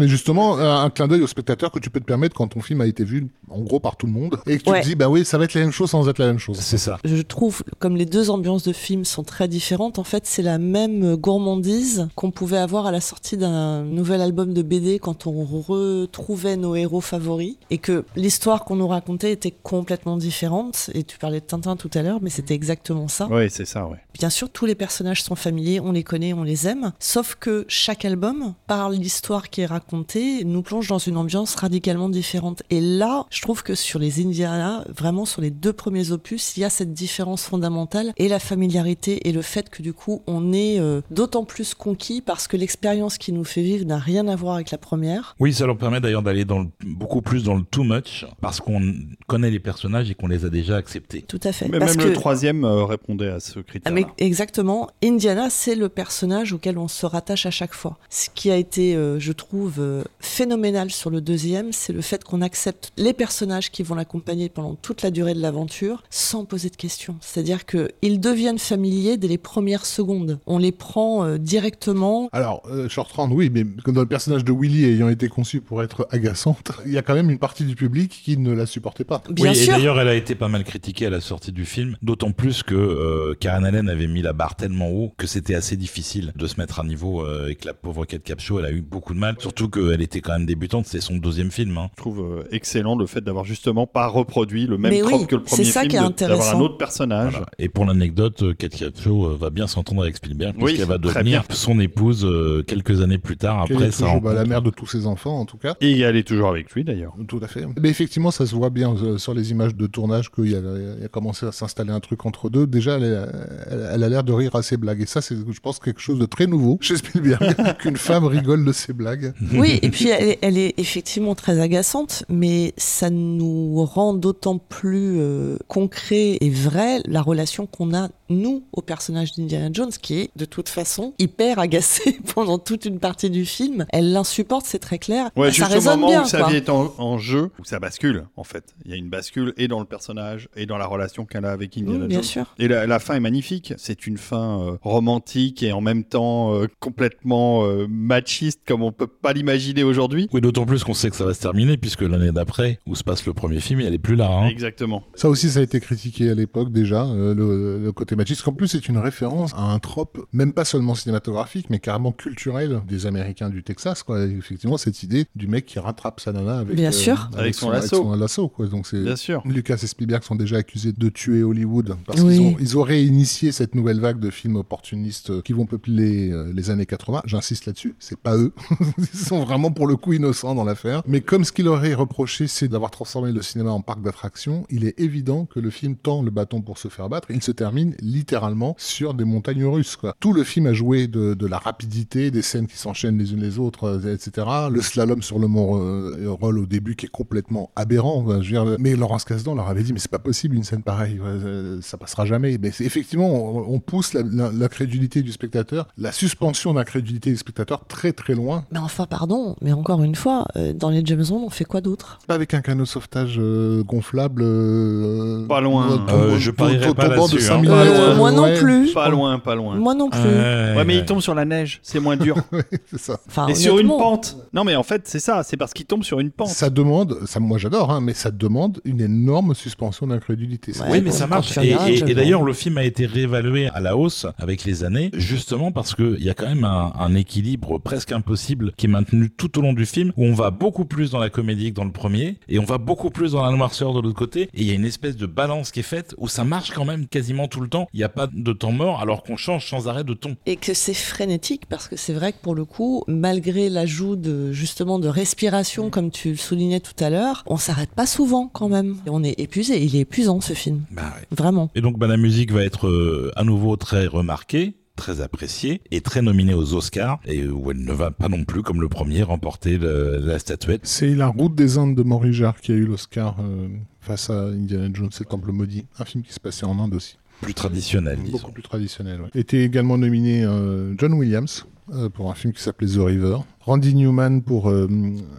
Mais justement, un un clin d'œil au spectateur que tu peux te permettre quand ton film a été vu, en gros, par tout le monde, et que tu Ouais. te dis, bah oui, ça va être la même chose sans être la même chose. C'est ça. Je trouve, comme les deux ambiances de film sont très différentes, en fait, c'est la même gourmandise qu'on pouvait avoir à la sortie d'un nouvel album de BD quand on retrouvait nos héros favoris et que l'histoire qu'on nous racontait était complètement différente. Et tu parlais de Tintin tout à l'heure, mais c'était exactement ça. Oui, c'est ça, ouais. Bien sûr, tous les personnages sont familiers, on les connaît, on les aime. Sauf que chaque album, par l'histoire qui est racontée, nous plonge dans une ambiance radicalement différente. Et là, je trouve que sur les Indiana, vraiment sur les deux premiers opus, il y a cette différence fondamentale et la familiarité et le fait que du coup, on est euh, d'autant plus conquis parce que l'expérience qui nous fait vivre n'a rien à voir avec la première. Oui, ça leur permet d'ailleurs d'aller dans le- beaucoup plus dans le too much parce qu'on connaît les personnages et qu'on les a déjà acceptés. Tout à fait. Mais parce même que... le troisième euh, répondait à ce Ah, critère. mais exactement. Indiana, c'est le personnage auquel on se rattache à chaque fois. Ce qui a été, euh, je trouve, euh, phénoménal sur le deuxième, c'est le fait qu'on accepte les personnages qui vont l'accompagner pendant toute la durée de l'aventure sans poser de questions. C'est-à-dire qu'ils deviennent familiers dès les premières secondes. On les prend euh, directement. Alors, euh, Short Round, oui, mais comme dans le personnage de Willy ayant été conçu pour être agaçante, il y a quand même une partie du public qui ne la supportait pas. Bien oui, et sûr. d'ailleurs, elle a été pas mal critiquée à la sortie du film, d'autant plus que euh, Karen Allen avait mis la barre tellement haut que c'était assez difficile de se mettre à niveau euh, et que la pauvre Kate Capshaw, elle a eu beaucoup de mal, surtout qu'elle était quand même débutante, c'est son deuxième film. Hein. Je trouve euh, excellent le fait d'avoir justement pas reproduit le même oui, trope que le c'est premier ça film, qui est de- d'avoir un intéressant. autre personnage. Voilà. Et pour l'anecdote, euh, Kate Capshaw euh, va bien s'entendre avec Spielberg Oui, puisqu'elle va devenir son épouse euh, quelques années plus tard après est toujours bah, la mère de tous ses enfants, en tout cas. Et elle est toujours avec lui d'ailleurs. Tout à fait. Mais effectivement, ça se voit bien euh, sur les images de tournage qu'il y, a il y a commencé à s'installer un truc entre deux. Déjà, elle, est- elle- elle a l'air de rire à ses blagues. Et ça, c'est, je pense, quelque chose de très nouveau chez Spielberg, qu'une femme rigole de ses blagues. Oui, et puis elle est, elle est effectivement très agaçante, mais ça nous rend d'autant plus euh, concret et vrai la relation qu'on a, nous, au personnage d'Indiana Jones, qui est de toute façon hyper agacé pendant toute une partie du film. Elle l'insupporte, c'est très clair. Ouais, ça juste au moment bien. où sa vie est en, en jeu, où ça bascule en fait. Il y a une bascule et dans le personnage et dans la relation qu'elle a avec Indiana Oui, bien Jones. sûr. Et la, la fin est magnifique. C'est une fin euh, romantique et en même temps euh, complètement machiste comme on peut pas l'imaginer aujourd'hui. Oui, d'autant plus qu'on sait que ça va se terminer puisque l'année d'après, où se passe le premier film, elle est plus là. Hein. Exactement. Ça aussi, ça a été critiqué à l'époque déjà, euh, le, le côté machiste. En plus, c'est une référence à un trope, même pas seulement cinématographique, mais carrément culturel des Américains du Texas. Quoi. Et effectivement, cette idée du mec qui rattrape sa nana avec, Bien sûr. Avec son lasso. son lasso, quoi. Donc c'est Bien sûr. Lucas et Spielberg sont déjà accusés de tuer Hollywood parce Oui. qu'ils ont- ils auraient initié cette nouvelle vague de films opportunistes qui vont peupler euh, les années 80. J'insiste là-dessus, c'est pas eux. sont vraiment pour le coup innocents dans l'affaire. Mais comme ce qu'il aurait reproché, c'est d'avoir transformé le cinéma en parc d'attractions, il est évident que le film tend le bâton pour se faire battre. Il se termine littéralement sur des montagnes russes. Quoi. Tout le film a joué de, la rapidité, des scènes qui s'enchaînent les unes les autres, euh, etc. Le slalom sur le mont euh, Roll au début qui est complètement aberrant. mais Laurence Kasdan leur avait dit, mais c'est pas possible une scène pareille, euh, ça passera jamais. Mais effectivement, on, pousse la, crédulité du spectateur, la suspension d'incrédulité du spectateur très très loin. Mais enfin, pardon, mais encore une fois, euh, dans les James Bond, on fait quoi d'autre? Pas avec un canot de sauvetage euh, gonflable. euh, Pas loin. Euh, je parierais pas de là-dessus, 5000 hein. Euh, Moi non Ouais, plus. Pas loin, pas loin. Moi non plus. Ouais, mais il tombe sur la neige, c'est moins dur. c'est ça. Enfin, Et sur une pente. Non, mais en fait, c'est ça, c'est parce qu'il tombe sur une pente. Ça demande, ça, moi j'adore, hein, mais ça demande une énorme suspension d'incrédulité. Oui, mais ça marche. Et, d'ailleurs, le film a été réévalué à la hausse avec les années, justement parce qu'il y a quand même un, un équilibre presque impossible qui est tout au long du film, où on va beaucoup plus dans la comédie que dans le premier, et on va beaucoup plus dans la noirceur de l'autre côté, et il y a une espèce de balance qui est faite où ça marche quand même quasiment tout le temps. Il n'y a pas de temps mort, alors qu'on change sans arrêt de ton. Et que c'est frénétique parce que c'est vrai que pour le coup, malgré l'ajout de justement de respiration, comme tu le soulignais tout à l'heure, on s'arrête pas souvent quand même. Et on est épuisé. Il est épuisant ce film, Bah ouais. vraiment. Et donc bah, la musique va être euh, à nouveau très remarquée très appréciée et très nominée aux Oscars et où elle ne va pas non plus comme le premier remporter le- la statuette C'est La Route des Indes de Maurice Jarre qui a eu l'Oscar euh, face à Indiana Jones et le Temple Maudit, un film qui se passait en Inde aussi, plus traditionnelle disons. beaucoup plus traditionnel. ouais. Était également nominé euh, John Williams euh, pour un film qui s'appelait The River, Randy Newman pour euh,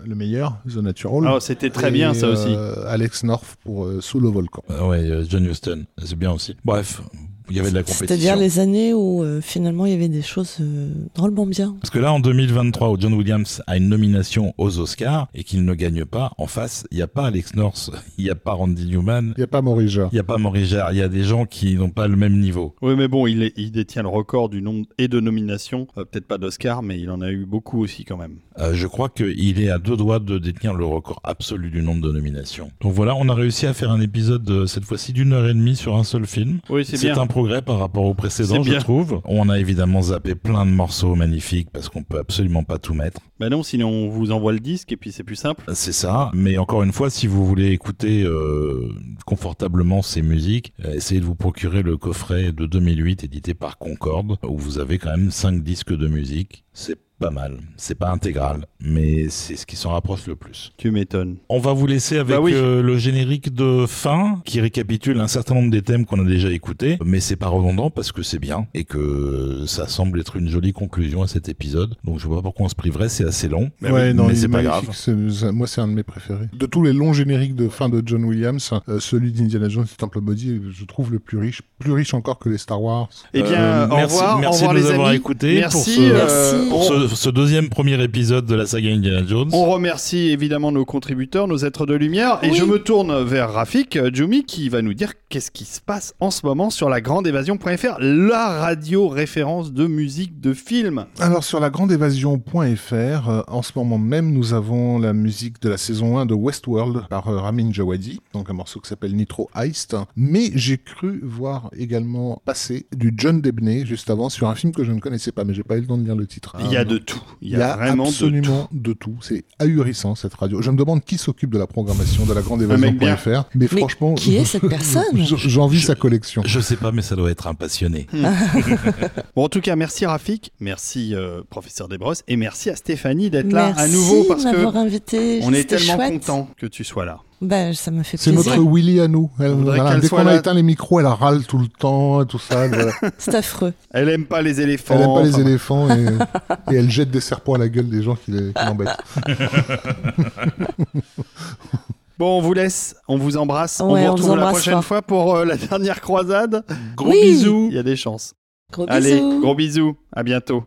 le meilleur, The Natural. Ah, c'était très et, bien ça aussi. euh, Alex North pour euh, Sous le volcan. Euh, ouais, euh, John Huston, c'est bien aussi. Bref, il y avait de la compétition. C'est-à-dire les années où euh, finalement il y avait des choses euh, drôlement bien. Parce que là, en 2023, où John Williams a une nomination aux Oscars et qu'il ne gagne pas, en face, il n'y a pas Alex North, il n'y a pas Randy Newman, Il n'y a pas Maurice Jarre. il n'y a pas Maurice Jarre, il y a des gens qui n'ont pas le même niveau. Oui, mais bon, il, est- il détient le record du nombre et de nominations. Euh, Peut-être pas d'Oscar, mais il en a eu beaucoup aussi quand même. Euh, je crois qu'il est à deux doigts de détenir le record absolu du nombre de nominations. Donc voilà, on a réussi à faire un épisode cette fois-ci d'une heure et demie sur un seul film. Oui, c'est C'est bien. un progrès par rapport au précédent, je trouve. On a évidemment zappé plein de morceaux magnifiques parce qu'on peut absolument pas tout mettre. Bah non, sinon on vous envoie le disque et puis c'est plus simple. C'est ça. Mais encore une fois, si vous voulez écouter euh, confortablement ces musiques, euh, essayez de vous procurer le coffret de 2008 édité par Concorde, où vous avez quand même 5 disques de musique. C'est pas mal. C'est pas intégral, mais c'est ce qui s'en rapproche le plus. Tu m'étonnes. On va vous laisser avec Bah oui. euh, le générique de fin qui récapitule un certain nombre des thèmes qu'on a déjà écoutés, mais c'est pas redondant parce que c'est bien et que ça semble être une jolie conclusion à cet épisode. Donc je vois pas pourquoi on se priverait, c'est assez long, Bah ouais, oui, non, mais c'est est pas magnifique. grave. Moi, c'est un de mes préférés. De tous les longs génériques de fin de John Williams, euh, celui d'Indiana Jones et Temple Maudit, je trouve le plus riche, plus riche encore que les Star Wars. Eh bien, Euh, au merci, revoir, merci au revoir de nous les avoir écoutés Merci. pour ce, euh, Merci. on- pour ce, ce deuxième premier épisode de la saga Indiana Jones. On remercie évidemment nos contributeurs, nos êtres de lumière, et Oui. je me tourne vers Rafik euh, Djoumi qui va nous dire qu'est-ce qui se passe en ce moment sur la grande évasion.fr, la radio référence de musique de film. Alors sur la grandeévasion.fr, euh, en ce moment même, nous avons la musique de la saison 1 de Westworld par euh, Ramin Djawadi, donc un morceau qui s'appelle Nitro Heist. Mais j'ai cru voir également passer du John Debney juste avant sur un film que je ne connaissais pas, mais j'ai pas eu le temps de lire le titre. Il y a Ah, de. Tout. Il y a vraiment de tout. absolument de tout. C'est ahurissant cette radio. Je me demande qui s'occupe de la programmation de la Un mec bien. grandeévasion.fr, mais, franchement, qui est cette personne J'envie Je- sa collection. Je sais pas, mais ça doit être un passionné. Bon, en tout cas, merci Rafik, merci euh, professeur Desbrosses, et merci à Stéphanie d'être là Merci à nouveau parce de m'avoir que invité. on est tellement chouette. content que tu sois là. Ben, ça me fait C'est notre Willy à nous. Elle, On voilà, dès qu'on a là. éteint les micros, elle râle tout le temps, tout ça. voilà. C'est affreux. Elle aime pas les éléphants. Elle aime pas les enfin, éléphants et, et elle jette des serpents à la gueule des gens qui les- l'embêtent. Bon, on vous laisse, on vous embrasse. on vous on retrouve vous la prochaine fois pour euh, la dernière croisade. Gros Oui. bisous. Il y a des chances. Gros Allez, bisous. gros bisous. À bientôt.